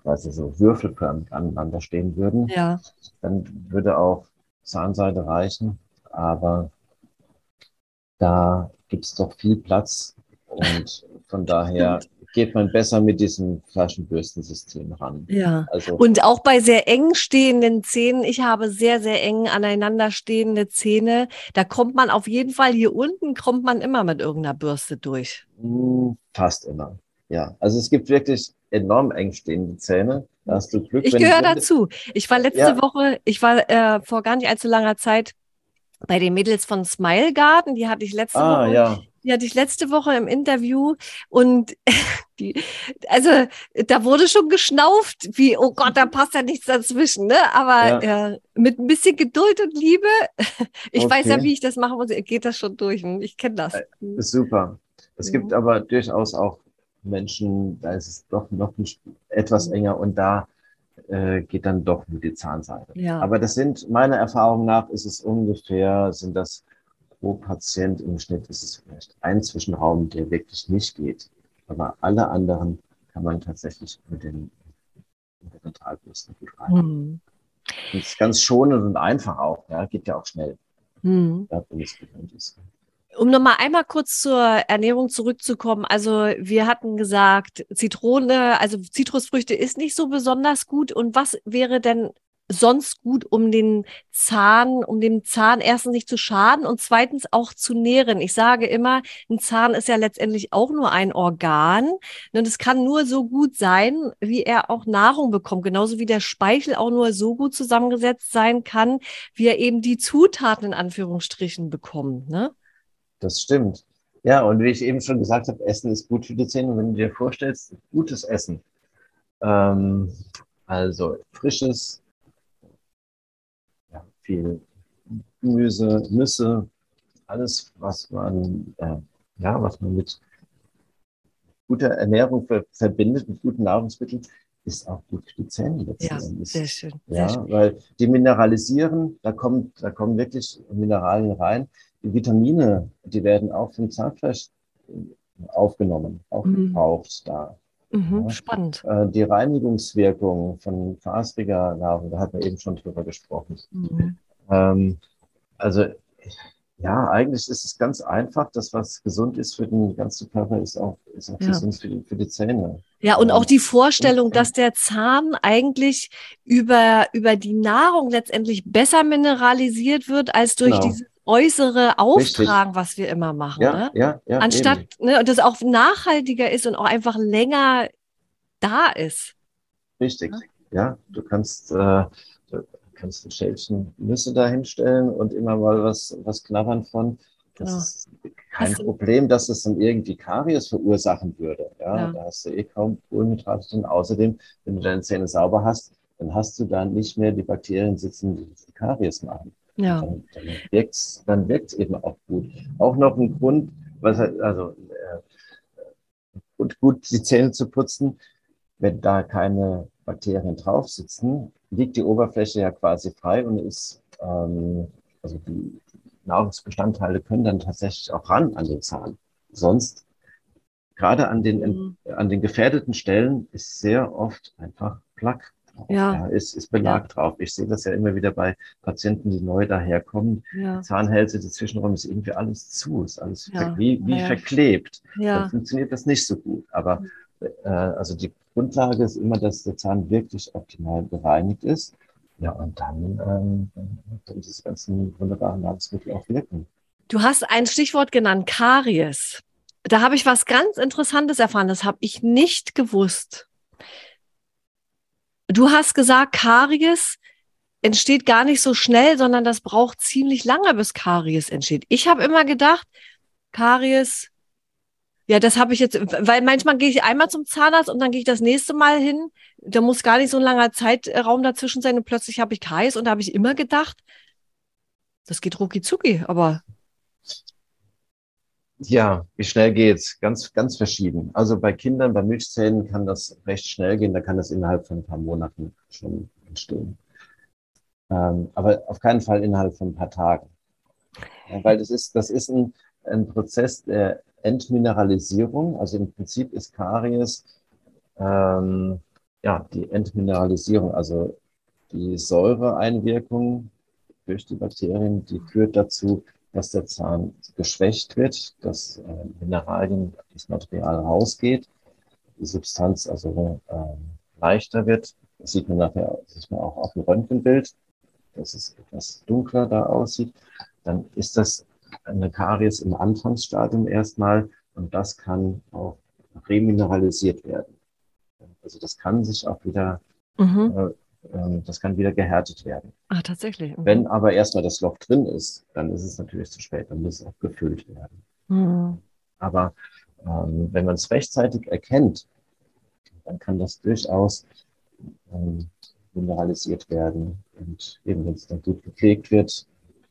quasi so würfelförmig aneinander stehen würden, ja. dann würde auch Zahnseide reichen. Aber da gibt es doch viel Platz und von daher geht man besser mit diesem Flaschenbürstensystem ran. Ja. Also, und auch bei sehr eng stehenden Zähnen, ich habe sehr, sehr eng aneinander stehende Zähne, da kommt man auf jeden Fall hier unten, kommt man immer mit irgendeiner Bürste durch. Hm, fast immer. Ja, also es gibt wirklich enorm eng stehende Zähne. Da hast du Glück. Ich gehöre dazu. Ich war letzte ja. Woche, ich war äh, vor gar nicht allzu langer Zeit bei den Mädels von Smile Garden. Die hatte ich letzte ah, Woche. Ja. Die hatte ich letzte Woche im Interview und (laughs) die, also da wurde schon geschnauft, wie, oh Gott, da passt ja nichts dazwischen, ne? Aber ja. äh, mit ein bisschen Geduld und Liebe, (laughs) ich okay. weiß ja, wie ich das machen muss, geht das schon durch. Ich kenne das. Äh, super. Es gibt mhm. aber durchaus auch Menschen, da ist es doch noch etwas mhm. enger und da äh, geht dann doch nur die Zahnseide. Ja. Aber das sind, meiner Erfahrung nach, ist es ungefähr, sind das pro Patient im Schnitt ist es vielleicht ein Zwischenraum, der wirklich nicht geht. Aber alle anderen kann man tatsächlich mit den, mit den Dentalbürsten gut rein. Mhm. Das ist ganz schonend und einfach auch, ja, geht ja auch schnell. Mhm. Ja, wenn es gewöhnt ist. Um nochmal einmal kurz zur Ernährung zurückzukommen. Also wir hatten gesagt, Zitrone, also Zitrusfrüchte ist nicht so besonders gut. Und was wäre denn sonst gut, um den Zahn, um dem Zahn erstens nicht zu schaden und zweitens auch zu nähren? Ich sage immer, ein Zahn ist ja letztendlich auch nur ein Organ und es kann nur so gut sein, wie er auch Nahrung bekommt, genauso wie der Speichel auch nur so gut zusammengesetzt sein kann, wie er eben die Zutaten in Anführungsstrichen bekommt. Ne? Das stimmt. Ja, und wie ich eben schon gesagt habe, Essen ist gut für die Zähne. Und wenn du dir vorstellst, gutes Essen, ähm, also frisches, viel Gemüse, Nüsse, alles, was man, äh, ja, was man mit guter Ernährung ver verbindet, mit guten Nahrungsmitteln, ist auch gut für die Zähne. Ja, sehr schön. Ja, sehr schön. weil die mineralisieren, da kommen, da kommen wirklich Mineralien rein. Die Vitamine, die werden auch vom Zahnfleisch aufgenommen, auch Mhm. gebraucht da. Mhm, Ja. spannend. Äh, Die Reinigungswirkung von fasriger Nahrung, da hat man eben schon drüber gesprochen. Mhm. Ähm, also, ja, eigentlich ist es ganz einfach. Das, was gesund ist für den ganzen Körper, ist auch, ist auch Ja. gesund für die, für die Zähne. Ja, und Ja. auch die Vorstellung, dass der Zahn eigentlich über, über die Nahrung letztendlich besser mineralisiert wird, als durch Genau. dieses äußere Auftragen, was wir immer machen. Ja, Ne? ja, ja. Anstatt, eben. ne, und das auch nachhaltiger ist und auch einfach länger da ist. Richtig. Ja, du kannst, äh, du kannst ein Schälchen Nüsse da hinstellen und immer mal was, was knabbern von. Das Genau. ist kein Hast Problem, dass es dann irgendwie Karies verursachen würde. Ja, Ja. da hast du eh kaum Kohlenhydrate drin. Außerdem, wenn du deine Zähne sauber hast, dann hast du da nicht mehr die Bakterien sitzen, die Karies machen. Ja. Dann, dann wirkt's, dann wirkt's eben auch gut. Auch noch ein Grund, was also äh, und gut die Zähne zu putzen, wenn da keine Bakterien drauf sitzen, liegt die Oberfläche ja quasi frei und ist, ähm, also die Nahrungsbestandteile können dann tatsächlich auch ran an den Zahn. Sonst, gerade an den, Mhm. an den gefährdeten Stellen, ist sehr oft einfach Plaque drauf. Ja. ist, ist Belag drauf. Ich sehe das ja immer wieder bei Patienten, die neu daherkommen. Ja. Zahnhälse, die Zwischenräume ist irgendwie alles zu, ist alles Ja, wie, wie ja, ja. verklebt. Dann Ja. funktioniert das nicht so gut. Aber äh, also die Grundlage ist immer, dass der Zahn wirklich optimal gereinigt ist. Ja, und dann, ähm, dann diese ganzen wunderbaren Nahrungsmittel auch wirken. Du hast ein Stichwort genannt, Karies. Da habe ich was ganz Interessantes erfahren. Das habe ich nicht gewusst. Du hast gesagt, Karies entsteht gar nicht so schnell, sondern das braucht ziemlich lange, bis Karies entsteht. Ich habe immer gedacht, Karies, ja, das habe ich jetzt, weil manchmal gehe ich einmal zum Zahnarzt und dann gehe ich das nächste Mal hin. Da muss gar nicht so ein langer Zeitraum dazwischen sein und plötzlich habe ich Karies und da habe ich immer gedacht, das geht rucki zucki, aber Ja, wie schnell geht's? Ganz, ganz verschieden. Also bei Kindern, bei Milchzähnen kann das recht schnell gehen. Da kann das innerhalb von ein paar Monaten schon entstehen. Ähm, aber auf keinen Fall innerhalb von ein paar Tagen. Ja, weil das ist, das ist ein, ein Prozess der Entmineralisierung. Also im Prinzip ist Karies ähm, ja die Entmineralisierung, also die Säureeinwirkung durch die Bakterien, die führt dazu, dass der Zahn geschwächt wird, dass äh, Mineralien, das Material rausgeht, die Substanz also ähm, leichter wird. Das sieht man nachher sieht man auch auf dem Röntgenbild, dass es etwas dunkler da aussieht. Dann ist das eine Karies im Anfangsstadium erstmal und das kann auch remineralisiert werden. Also das kann sich auch wieder, mhm. äh, äh, das kann wieder gehärtet werden. ah, tatsächlich. Mhm. Wenn aber erstmal das Loch drin ist, dann ist es natürlich zu spät, dann muss es auch gefüllt werden. Mhm. Aber ähm, wenn man es rechtzeitig erkennt, dann kann das durchaus ähm, mineralisiert werden. Und eben, wenn es dann gut gepflegt wird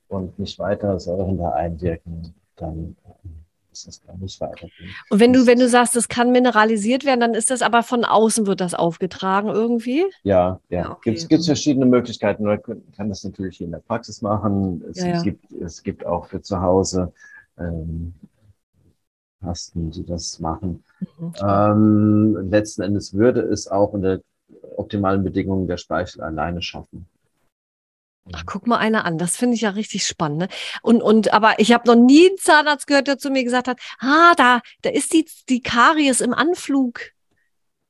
und nicht weiter Säuren da einwirken, dann ähm, ist das gar nicht weitergehen. Und wenn du, wenn du sagst, das kann mineralisiert werden, dann ist das aber von außen wird das aufgetragen irgendwie. Ja, ja. Ja, okay. Gibt es verschiedene Möglichkeiten. Man kann das natürlich in der Praxis machen. Es, Ja, ja. Gibt, es gibt auch für zu Hause ähm, Pasten, die das machen. Mhm. Ähm, letzten Endes würde es auch unter optimalen Bedingungen der Speichel alleine schaffen. Ach, guck mal einer an. Das finde ich ja richtig spannend. Ne? Und, und, aber ich habe noch nie einen Zahnarzt gehört, der zu mir gesagt hat, ah, da, da ist die, die Karies im Anflug.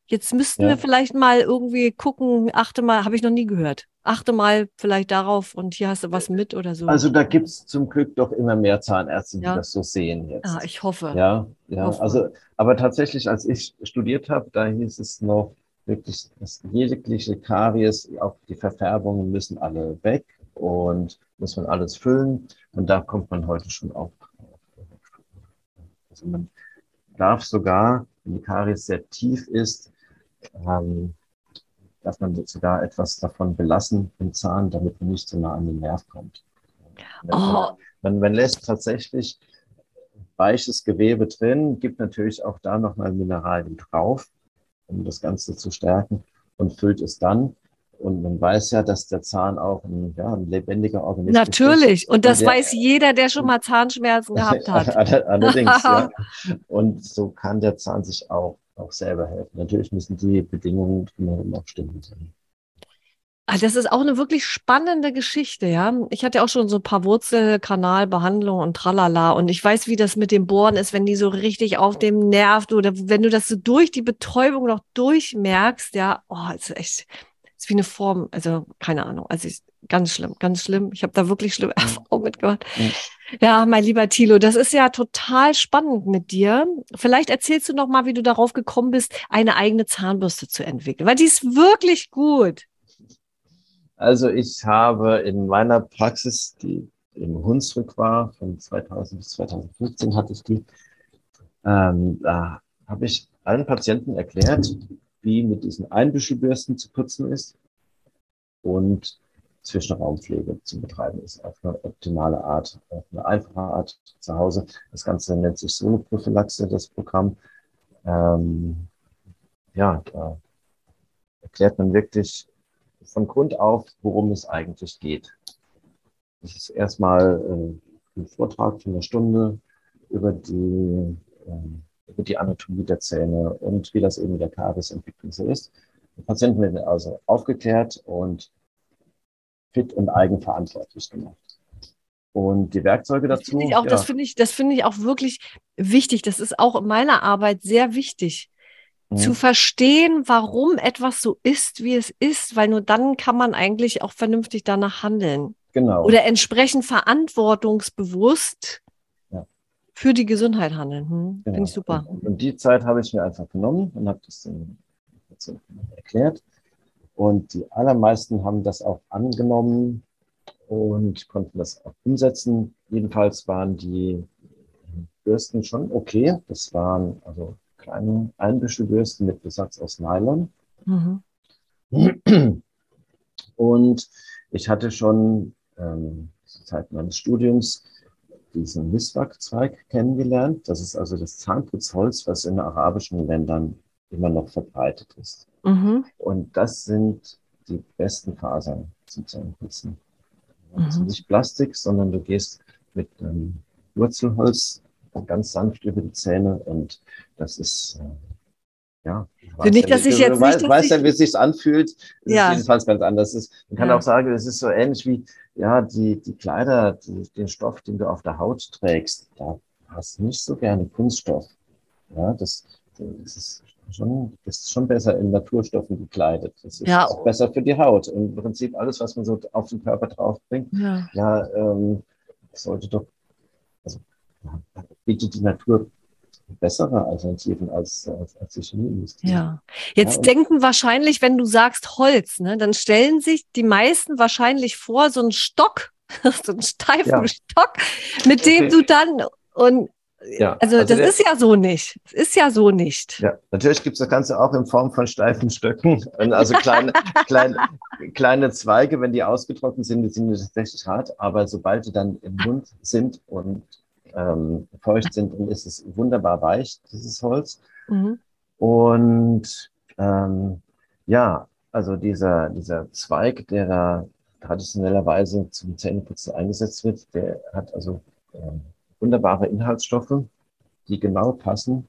Jetzt müssten Ja. wir vielleicht mal irgendwie gucken, achte mal, habe ich noch nie gehört. achte mal vielleicht darauf und hier hast du was mit oder so. Also da gibt es zum Glück doch immer mehr Zahnärzte, die Ja. das so sehen jetzt. ja, ich hoffe. Ja, ja. Hoffe. Also, aber tatsächlich, als ich studiert habe, da hieß es noch wirklich, dass jegliche Karies, auch die Verfärbungen müssen alle weg und muss man alles füllen. Und da kommt man heute schon auf. Also man darf sogar, wenn die Karies sehr tief ist, ähm, darf man sogar etwas davon belassen im Zahn, damit man nicht so nah an den Nerv kommt. Oh, Man, man lässt tatsächlich weiches Gewebe drin, gibt natürlich auch da nochmal Mineralien drauf, um das Ganze zu stärken und füllt es dann. Und man weiß ja, dass der Zahn auch ein, ja, ein lebendiger Organismus natürlich. ist. Und das der- weiß jeder, der schon mal Zahnschmerzen gehabt hat. (laughs) All- Allerdings, ja. (laughs) Und so kann der Zahn sich auch, auch selber helfen. Natürlich müssen die Bedingungen drumherum auch stimmen. Ah, Das ist auch eine wirklich spannende Geschichte, ja. Ich hatte auch schon so ein paar Wurzelkanalbehandlungen und tralala. Und ich weiß, wie das mit dem Bohren ist, wenn die so richtig auf dem Nerv oder wenn du das so durch die Betäubung noch durchmerkst, ja, oh, ist echt, ist wie eine Form, also keine Ahnung. Also ich, ganz schlimm, ganz schlimm. Ich habe da wirklich schlimme (laughs) Erfahrungen mitgemacht. Ja, mein lieber Thilo, das ist ja total spannend mit dir. Vielleicht erzählst du noch mal, wie du darauf gekommen bist, eine eigene Zahnbürste zu entwickeln, weil die ist wirklich gut. Also ich habe in meiner Praxis, die im Hunsrück war, von 2000 bis 2015 hatte ich die, ähm, da habe ich allen Patienten erklärt, wie mit diesen Einbüschelbürsten zu putzen ist und Zwischenraumpflege zu betreiben ist auf eine optimale Art, auf eine einfache Art zu Hause. Das Ganze nennt sich Soloprophylaxe, das Programm. Ähm, ja, da erklärt man wirklich von Grund auf, worum es eigentlich geht. Das ist erstmal äh, ein Vortrag von einer Stunde über die, äh, über die Anatomie der Zähne und wie das eben mit der Kariesentwicklung so ist. Die Patienten werden also aufgeklärt und fit und eigenverantwortlich gemacht. Und die Werkzeuge Das dazu. finde ich auch, ja, das finde ich, das finde ich auch wirklich wichtig. Das ist auch in meiner Arbeit sehr wichtig, mhm. zu verstehen, warum etwas so ist, wie es ist, weil nur dann kann man eigentlich auch vernünftig danach handeln genau. oder entsprechend verantwortungsbewusst Ja. für die Gesundheit handeln. Hm? Genau. Finde ich super. Und, und die Zeit habe ich mir einfach genommen und habe das den Patienten erklärt. Und die allermeisten haben das auch angenommen und konnten das auch umsetzen. Jedenfalls waren die Bürsten schon okay. Das waren also kleine Einbüschelbürsten mit Besatz aus Nylon. Mhm. Und ich hatte schon ähm, zur Zeit meines Studiums diesen Miswak-Zweig kennengelernt. Das ist also das Zahnputzholz, was in arabischen Ländern immer noch verbreitet ist. Mhm. Und das sind die besten Fasern zum Zähneputzen. Also Mhm. nicht Plastik, sondern du gehst mit ähm, Wurzelholz ganz sanft über die Zähne und das ist äh, ja. weißt nicht, ja, dass ich jetzt weißt, nicht, weißt ja, wie es sich anfühlt. Ja. ist jedenfalls ganz anders. Ist, man kann Ja. auch sagen, es ist so ähnlich wie ja die die Kleider, die, den Stoff, den du auf der Haut trägst. Da hast du nicht so gerne Kunststoff. Ja, das, das ist schon, das ist schon besser in Naturstoffen gekleidet. Das ist Ja. auch besser für die Haut. Im Prinzip alles, was man so auf den Körper draufbringt, Ja. ja, ähm, sollte doch, also bietet die Natur bessere Alternativen als, als, als die Chemieindustrie. Ja. Jetzt Ja, denken wahrscheinlich, wenn du sagst Holz, ne, dann stellen sich die meisten wahrscheinlich vor, so einen Stock, (laughs) so einen steifen Ja. Stock, mit dem Okay. du dann und Ja, also, also das der- ist ja so nicht. Das ist ja so nicht. Ja, natürlich gibt es das Ganze auch in Form von steifen Stöcken. Also kleine, (laughs) kleine, kleine Zweige, wenn die ausgetrocknet sind, die sind tatsächlich hart, aber sobald die dann im Mund sind und ähm, feucht sind, dann ist es wunderbar weich, dieses Holz. Mhm. Und ähm, ja, also dieser, dieser Zweig, der da traditionellerweise zum Zähneputzen eingesetzt wird, der hat also ähm, wunderbare Inhaltsstoffe, die genau passen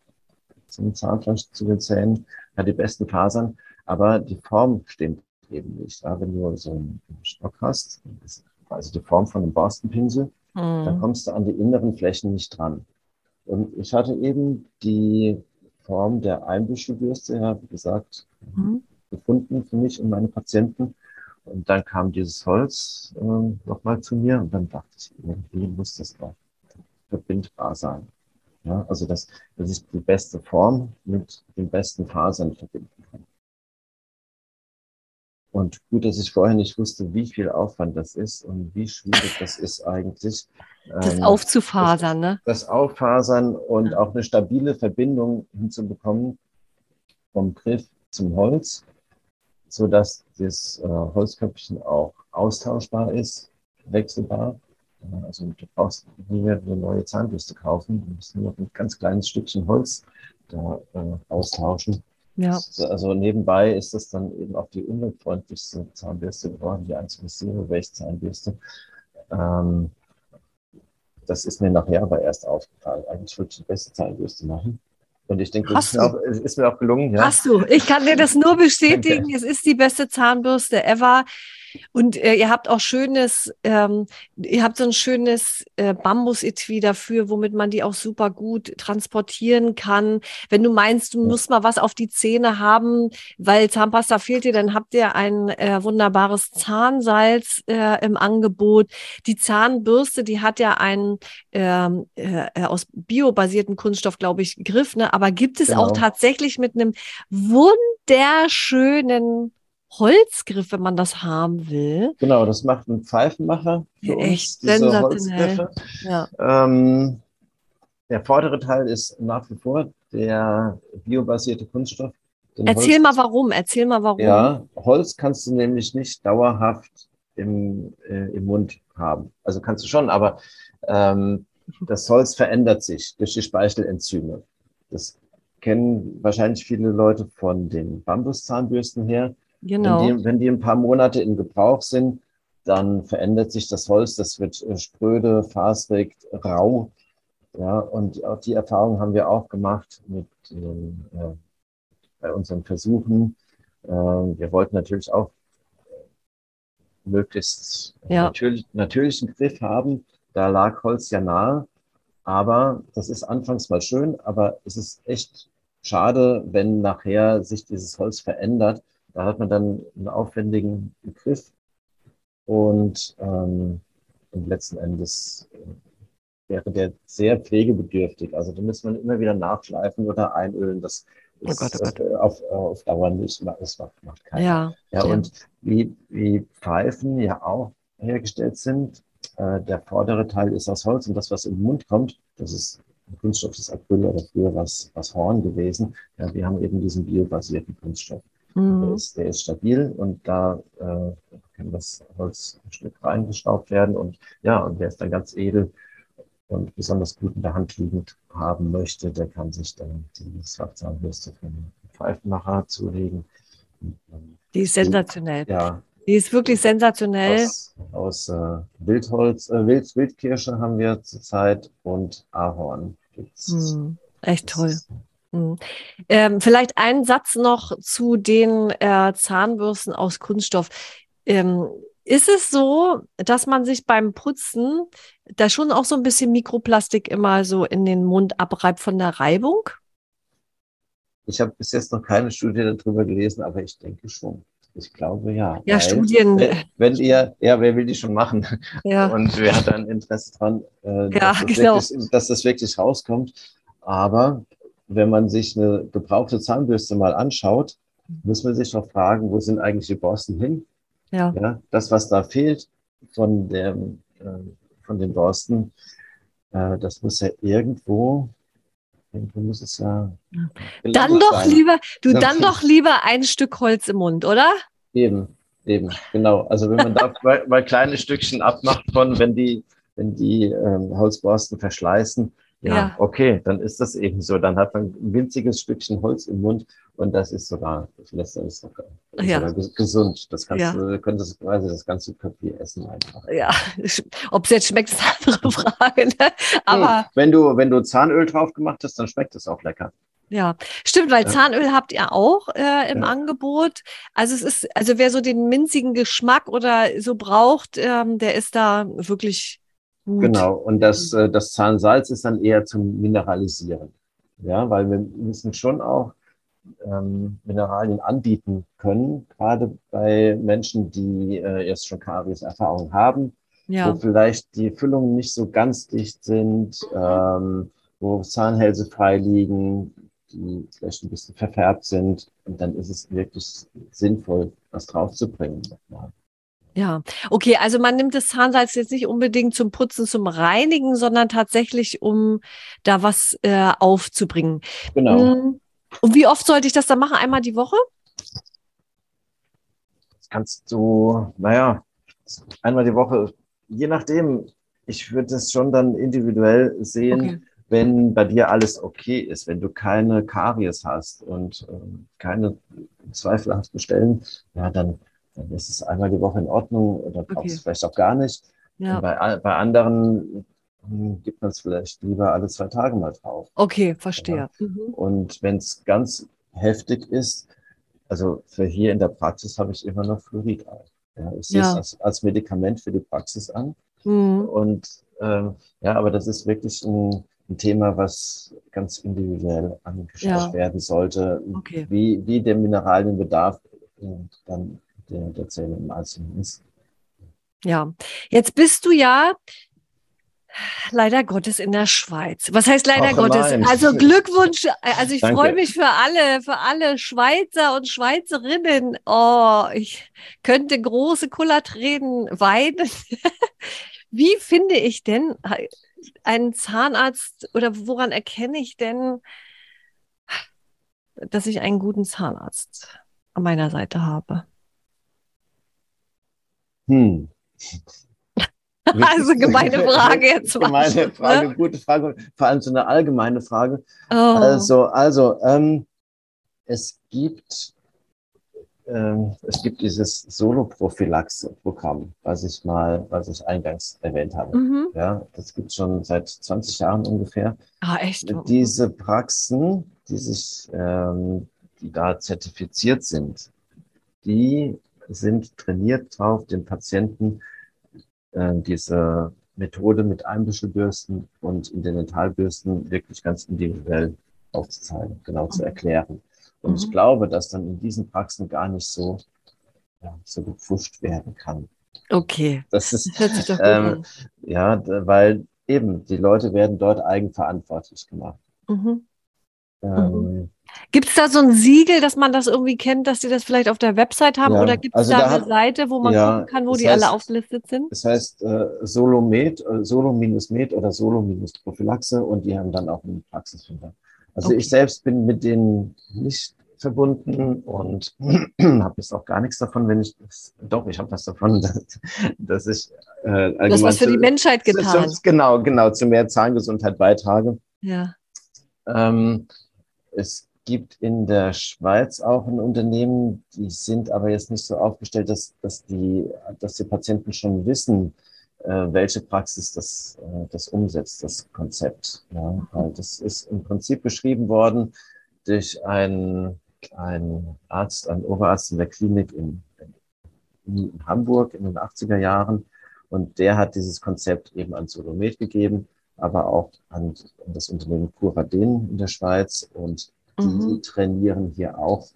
zum Zahnfleisch, zu den Zähnen, hat die besten Fasern, aber die Form stimmt eben nicht. Ja, wenn du so einen Stock hast, quasi die Form von einem Borstenpinsel, dann Mhm. kommst du an die inneren Flächen nicht dran. Und ich hatte eben die Form der Einbüschelbürste, ja, wie gesagt, Mhm. gefunden für mich und meine Patienten. Und dann kam dieses Holz äh, nochmal zu mir und dann dachte ich, irgendwie muss das doch verbindbar sein. Ja, also dass, dass ich die beste Form mit den besten Fasern verbinden kann. Und gut, dass ich vorher nicht wusste, wie viel Aufwand das ist und wie schwierig das ist eigentlich. Das ähm, aufzufasern, das, ne? Das Auffasern und ja. auch eine stabile Verbindung hinzubekommen vom Griff zum Holz, so dass das äh, Holzköpfchen auch austauschbar ist, wechselbar. Also du brauchst nie mehr eine neue Zahnbürste kaufen, du musst nur noch ein ganz kleines Stückchen Holz da äh, austauschen. Ja. Also nebenbei ist das dann eben auch die umweltfreundlichste Zahnbürste geworden, die einzige Zero-Waste-Zahnbürste. Ähm, das ist mir nachher aber erst aufgefallen. Eigentlich würde ich die beste Zahnbürste machen. Und ich denke, das ist mir, auch, ist mir, auch, gelungen. Ja. Hast du. Ich kann dir das nur bestätigen. Danke. Es ist die beste Zahnbürste ever. Und äh, ihr habt auch schönes, ähm, ihr habt so ein schönes äh, Bambus-Etui dafür, womit man die auch super gut transportieren kann. Wenn du meinst, du musst mal was auf die Zähne haben, weil Zahnpasta fehlt dir, dann habt ihr ein äh, wunderbares Zahnsalz äh, im Angebot. Die Zahnbürste, die hat ja einen ähm, äh, äh, aus biobasierten Kunststoff, glaube ich, Griff, ne? Aber gibt es genau. auch tatsächlich mit einem wunderschönen Holzgriff, wenn man das haben will. Genau, das macht ein Pfeifenmacher für echt uns, Holzgriffe. Ja. Ähm, der vordere Teil ist nach wie vor der biobasierte Kunststoff. Erzähl Holz, mal warum, erzähl mal warum. Ja, Holz kannst du nämlich nicht dauerhaft im, äh, im Mund haben. Also kannst du schon, aber ähm, das Holz verändert sich durch die Speichelenzyme. Das kennen wahrscheinlich viele Leute von den Bambuszahnbürsten her. Genau. Wenn die, wenn die ein paar Monate in Gebrauch sind, dann verändert sich das Holz, das wird äh, spröde, fasrig, rau. Ja, und auch die Erfahrung haben wir auch gemacht mit äh, bei unseren Versuchen. Äh, wir wollten natürlich auch möglichst ja. natürlich, natürlichen Griff haben. Da lag Holz ja nahe. Aber das ist anfangs mal schön, aber es ist echt schade, wenn nachher sich dieses Holz verändert da hat man dann einen aufwendigen Begriff und, ähm, und letzten Endes äh, wäre der sehr pflegebedürftig. Also da müsste man immer wieder nachschleifen oder einölen. Das oh ist oh Gott, oh Gott. Äh, auf, auf Dauer nicht, das macht, macht keiner. Ja, ja, und wie, wie Pfeifen ja auch hergestellt sind, äh, der vordere Teil ist aus Holz und das, was im Mund kommt, das ist Kunststoff, das Acryl oder früher was, was Horn gewesen. Ja, wir haben eben diesen biobasierten Kunststoff. Mhm. Der, ist, der ist stabil und da äh, kann das Holz ein Stück reingestaubt werden und ja, und wer es dann ganz edel und besonders gut in der Hand liegend haben möchte, der kann sich dann die Slapzahnbürste von Pfeifenmacher zulegen. Die ist sensationell. Ja. Die ist wirklich sensationell. Aus, aus äh, Wildholz, äh, Wild, Wildkirsche haben wir zurzeit und Ahorn gibt's. Hm, echt toll. Mhm. Ähm, vielleicht ein Satz noch zu den äh, Zahnbürsten aus Kunststoff. Ähm, ist es so, dass man sich beim Putzen da schon auch so ein bisschen Mikroplastik immer so in den Mund abreibt von der Reibung? Ich habe bis jetzt noch keine Studie darüber gelesen, aber ich denke schon. Ich glaube ja. Ja, Studien. Wenn, wenn, ihr, ja, wer will die schon machen? (laughs) Ja. Und wer hat ein Interesse dran, äh, ja, dass, das genau. wirklich, dass das wirklich rauskommt? Aber wenn man sich eine gebrauchte Zahnbürste mal anschaut, muss man sich noch fragen, wo sind eigentlich die Borsten hin? Ja. ja das, was da fehlt von, dem, äh, von den Borsten, äh, das muss ja irgendwo, irgendwo muss es ja. Dann doch sein. lieber, du dann (laughs) doch lieber ein Stück Holz im Mund, oder? Eben, eben, genau. Also wenn man da (laughs) mal, mal kleine Stückchen abmacht von, wenn die, wenn die ähm, Holzborsten verschleißen, ja, ja, okay, dann ist das eben so. Dann hat man ein winziges Stückchen Holz im Mund und das ist sogar, das lässt ist sogar, ja. sogar gesund. Das kannst ja. du, könntest quasi das ganze Köpfchen essen einfach. Ja, ob es jetzt schmeckt, ist eine andere (laughs) Frage. Ne? Aber hm. wenn du, wenn du Zahnöl drauf gemacht hast, dann schmeckt es auch lecker. Ja, stimmt, weil. Zahnöl habt ihr auch äh, im ja. Angebot. Also es ist, also wer so den minzigen Geschmack oder so braucht, ähm, der ist da wirklich Gut. Genau, und das, äh, das Zahnsalz ist dann eher zum Mineralisieren. Ja, weil wir müssen schon auch ähm, Mineralien anbieten können, gerade bei Menschen, die äh, jetzt schon Karies-Erfahrung haben, ja. wo vielleicht die Füllungen nicht so ganz dicht sind, ähm, wo Zahnhälse frei liegen, die vielleicht ein bisschen verfärbt sind. Und dann ist es wirklich sinnvoll, was draufzubringen. Ja, okay, also man nimmt das Zahnsalz jetzt nicht unbedingt zum Putzen, zum Reinigen, sondern tatsächlich, um da was äh, aufzubringen. Genau. Hm, und wie oft sollte ich das dann machen? Einmal die Woche? Das kannst du, naja, einmal die Woche, je nachdem. Ich würde es schon dann individuell sehen. Okay wenn bei dir alles okay ist, wenn du keine Karies hast und äh, keine zweifelhaften Stellen, ja, dann dann ist es einmal die Woche in Ordnung oder brauchst okay. es vielleicht auch gar nicht. Ja. Bei, bei anderen hm, gibt man es vielleicht lieber alle zwei Tage mal drauf. Okay, verstehe. Ja. Mhm. Und wenn es ganz heftig ist, also für hier in der Praxis habe ich immer noch Fluorid auf. Ja, ich sehe es als, als, Medikament für die Praxis an. Mhm. Und ähm, ja, aber das ist wirklich ein, ein Thema, was ganz individuell angeschaut ja. werden sollte, okay. wie, wie der Mineralienbedarf äh, dann der, der Zelle im Einzelnen ist. Ja, jetzt bist du ja leider Gottes in der Schweiz. Was heißt leider Ach, Gottes? Nein. Also (laughs) Glückwunsch. Also ich freue mich für alle, für alle Schweizer und Schweizerinnen. Oh, ich könnte große Kullertränen weinen. (laughs) Wie finde ich denn einen Zahnarzt oder woran erkenne ich denn, dass ich einen guten Zahnarzt an meiner Seite habe? Hm. (laughs) Also gemeine (laughs) Frage jetzt. Gemeine ne? Frage, ne? gute Frage, vor allem so eine allgemeine Frage. Oh. Also, also ähm, es gibt ähm, es gibt dieses Solo-Prophylaxe-Programm, was ich mal, was ich eingangs erwähnt habe. Mhm. Ja, das gibt es schon seit 20 Jahren ungefähr. Ah, echt? Diese Praxen, die sich, ähm, die da zertifiziert sind, die sind trainiert drauf, den Patienten äh, diese Methode mit Einbüschelbürsten und Interdentalbürsten wirklich ganz individuell aufzuzeigen, genau zu erklären. Und mhm. ich glaube, dass dann in diesen Praxen gar nicht so, ja, so gepfuscht werden kann. Okay. Das ist, hört sich doch gut ähm, an. Ja, weil eben die Leute werden dort eigenverantwortlich gemacht. Mhm. Ähm, mhm. Gibt es da so ein Siegel, dass man das irgendwie kennt, dass sie das vielleicht auf der Website haben? Ja, oder gibt es also da, da, eine hat, Seite, wo man ja, gucken kann, wo die heißt, alle aufgelistet sind? Das heißt äh, Solo-Med, äh, Solo-Med oder Solo-Prophylaxe und die haben dann auch einen Praxisfinder. Also okay. ich selbst bin mit denen nicht verbunden und (clears throat) habe jetzt auch gar nichts davon, wenn ich doch, ich habe was davon, (laughs) dass, dass ich äh, das was für die Menschheit getan. Zu, genau, genau, zu mehr Zahngesundheit beitrage. Ja. Ähm, es gibt in der Schweiz auch ein Unternehmen, die sind aber jetzt nicht so aufgestellt, dass, dass, die, dass die Patienten schon wissen, äh, welche Praxis das, äh, das umsetzt, das Konzept. Ja, weil das ist im Prinzip beschrieben worden durch einen, einen Arzt, einen Oberarzt in der Klinik in, in Hamburg in den 80er Jahren. Und der hat dieses Konzept eben an Solomet gegeben, aber auch an, an das Unternehmen Curaden in der Schweiz. Und die mhm. trainieren hier auch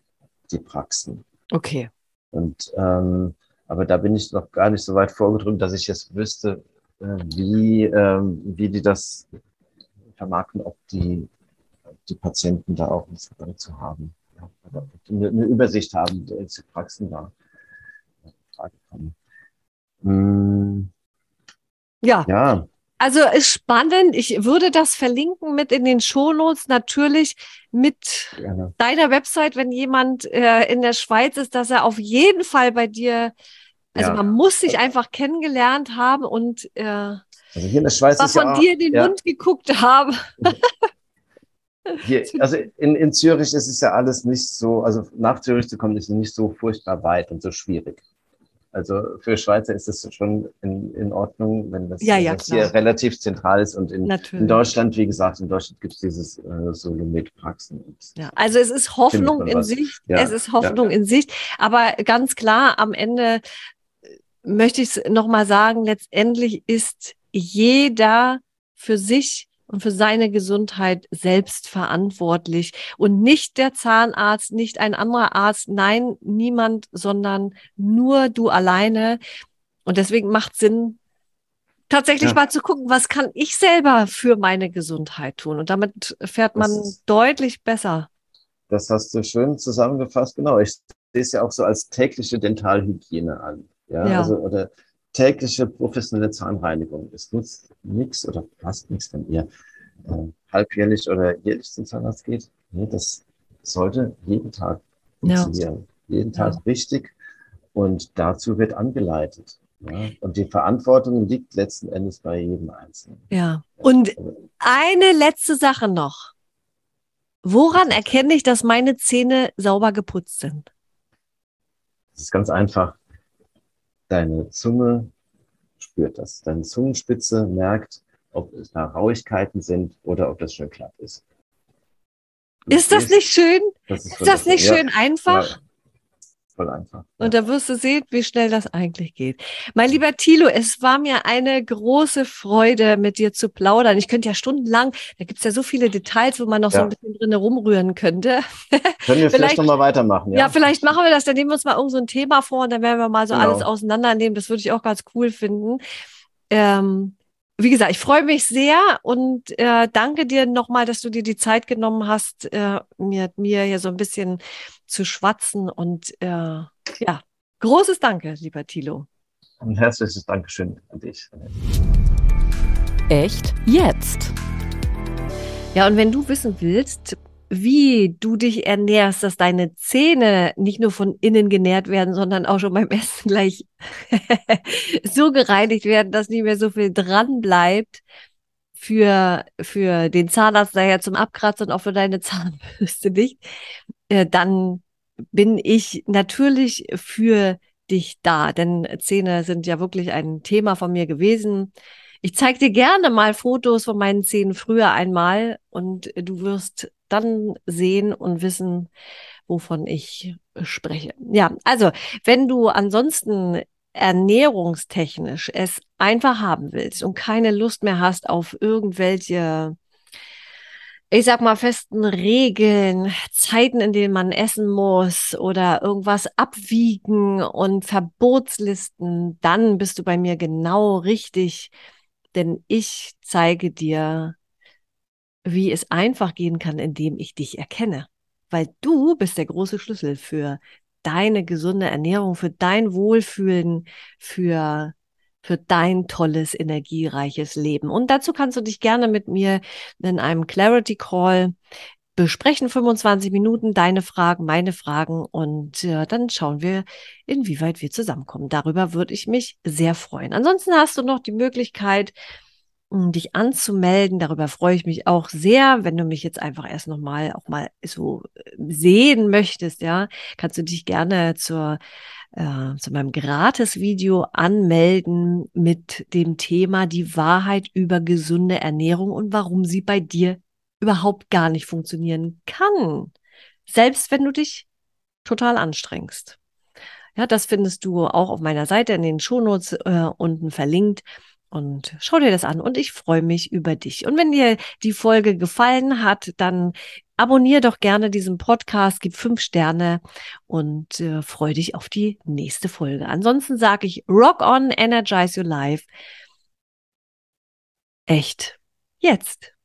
die Praxen. Okay. Und ähm, aber da bin ich noch gar nicht so weit vorgedrückt, dass ich jetzt wüsste, äh, wie, ähm, wie die das vermarkten, ob die, die Patienten da auch einen Zugang zu haben. Ja, eine, eine Übersicht haben, welche Praxen da Frage kommen. Hm. Ja. ja. Also ist spannend. Ich würde das verlinken mit in den Shownotes natürlich mit Gerne. deiner Website, wenn jemand äh, in der Schweiz ist, dass er auf jeden Fall bei dir, also ja. man muss sich einfach kennengelernt haben und äh, also hier in der Schweiz ist von ja, dir in den ja. Mund geguckt haben. (laughs) Hier, also in, in Zürich ist es ja alles nicht so, also nach Zürich zu kommen, ist nicht so furchtbar weit und so schwierig. Also für Schweizer ist es schon in, in Ordnung, wenn das, ja, ja, das hier relativ zentral ist. Und in, in, Deutschland, wie gesagt, in Deutschland gibt es dieses äh, Solomet-Praxen. Ja, also es ist Hoffnung in Sicht. Es ist Hoffnung in Sicht. Aber ganz klar, am Ende äh, möchte ich es nochmal sagen, letztendlich ist jeder für sich und für seine Gesundheit selbst verantwortlich und nicht der Zahnarzt, nicht ein anderer Arzt, nein, niemand, sondern nur du alleine. Und deswegen macht Sinn, tatsächlich ja. mal zu gucken, was kann ich selber für meine Gesundheit tun? Und damit fährt man ist, deutlich besser. Das hast du schön zusammengefasst. Genau. Ich sehe es ja auch so als tägliche Dentalhygiene an. Ja, ja. also, oder tägliche professionelle Zahnreinigung. Es nutzt nichts oder fast nichts, wenn ihr äh, halbjährlich oder jährlich zum Zahnarzt geht. Nee, das sollte jeden Tag funktionieren. Ja. Jeden Tag ja. richtig. Und dazu wird angeleitet. Ja? Und die Verantwortung liegt letzten Endes bei jedem Einzelnen. Ja. Und eine letzte Sache noch. Woran erkenne ich, dass meine Zähne sauber geputzt sind? Das ist ganz einfach. Deine Zunge spürt das. Deine Zungenspitze merkt, ob es da Rauigkeiten sind oder ob das schön glatt ist. Ist das nicht schön? Das ist, ist das nicht schön ja, einfach? Ja, voll einfach. Und da wirst du sehen, wie schnell das eigentlich geht. Mein lieber Thilo, es war mir eine große Freude, mit dir zu plaudern. Ich könnte ja stundenlang, da gibt es ja so viele Details, wo man noch ja. so ein bisschen drin rumrühren könnte. Können wir vielleicht, vielleicht nochmal weitermachen, ja? Ja, vielleicht machen wir das, dann nehmen wir uns mal irgend so ein Thema vor und dann werden wir mal so genau. alles auseinandernehmen. Das würde ich auch ganz cool finden. Ähm, wie gesagt, ich freue mich sehr und äh, danke dir nochmal, dass du dir die Zeit genommen hast, äh, mir, mir hier so ein bisschen zu schwatzen. Und äh, ja, großes Danke, lieber Thilo. Ein herzliches Dankeschön an dich. Echt jetzt? Ja, und wenn du wissen willst, wie du dich ernährst, dass deine Zähne nicht nur von innen genährt werden, sondern auch schon beim Essen gleich (laughs) so gereinigt werden, dass nicht mehr so viel dran bleibt für, für den Zahnarzt daher zum Abkratzen und auch für deine (laughs) Zahnbürste nicht, äh, dann bin ich natürlich für dich da, denn Zähne sind ja wirklich ein Thema von mir gewesen. Ich zeige dir gerne mal Fotos von meinen Zähnen früher einmal und du wirst dann sehen und wissen, wovon ich spreche. Ja, also wenn du ansonsten ernährungstechnisch es einfach haben willst und keine Lust mehr hast auf irgendwelche ich sag mal, festen Regeln, Zeiten, in denen man essen muss oder irgendwas abwiegen und Verbotslisten, dann bist du bei mir genau richtig, denn ich zeige dir, wie es einfach gehen kann, indem ich dich erkenne. Weil du bist der große Schlüssel für deine gesunde Ernährung, für dein Wohlfühlen, für für dein tolles, energiereiches Leben. Und dazu kannst du dich gerne mit mir in einem Clarity Call besprechen 25 Minuten deine Fragen, meine Fragen und äh, dann schauen wir, inwieweit wir zusammenkommen. Darüber würde ich mich sehr freuen. Ansonsten hast du noch die Möglichkeit, dich anzumelden. Darüber freue ich mich auch sehr. Wenn du mich jetzt einfach erst nochmal auch mal so äh, sehen möchtest, ja, kannst du dich gerne zur, äh, zu meinem Gratis-Video anmelden mit dem Thema die Wahrheit über gesunde Ernährung und warum sie bei dir überhaupt gar nicht funktionieren kann. Selbst wenn du dich total anstrengst. Ja, das findest du auch auf meiner Seite in den Shownotes äh, unten verlinkt. Und schau dir das an und ich freue mich über dich. Und wenn dir die Folge gefallen hat, dann abonniere doch gerne diesen Podcast, gib fünf Sterne und äh, freue dich auf die nächste Folge. Ansonsten sage ich Rock on, energize your life. Echt. Jetzt.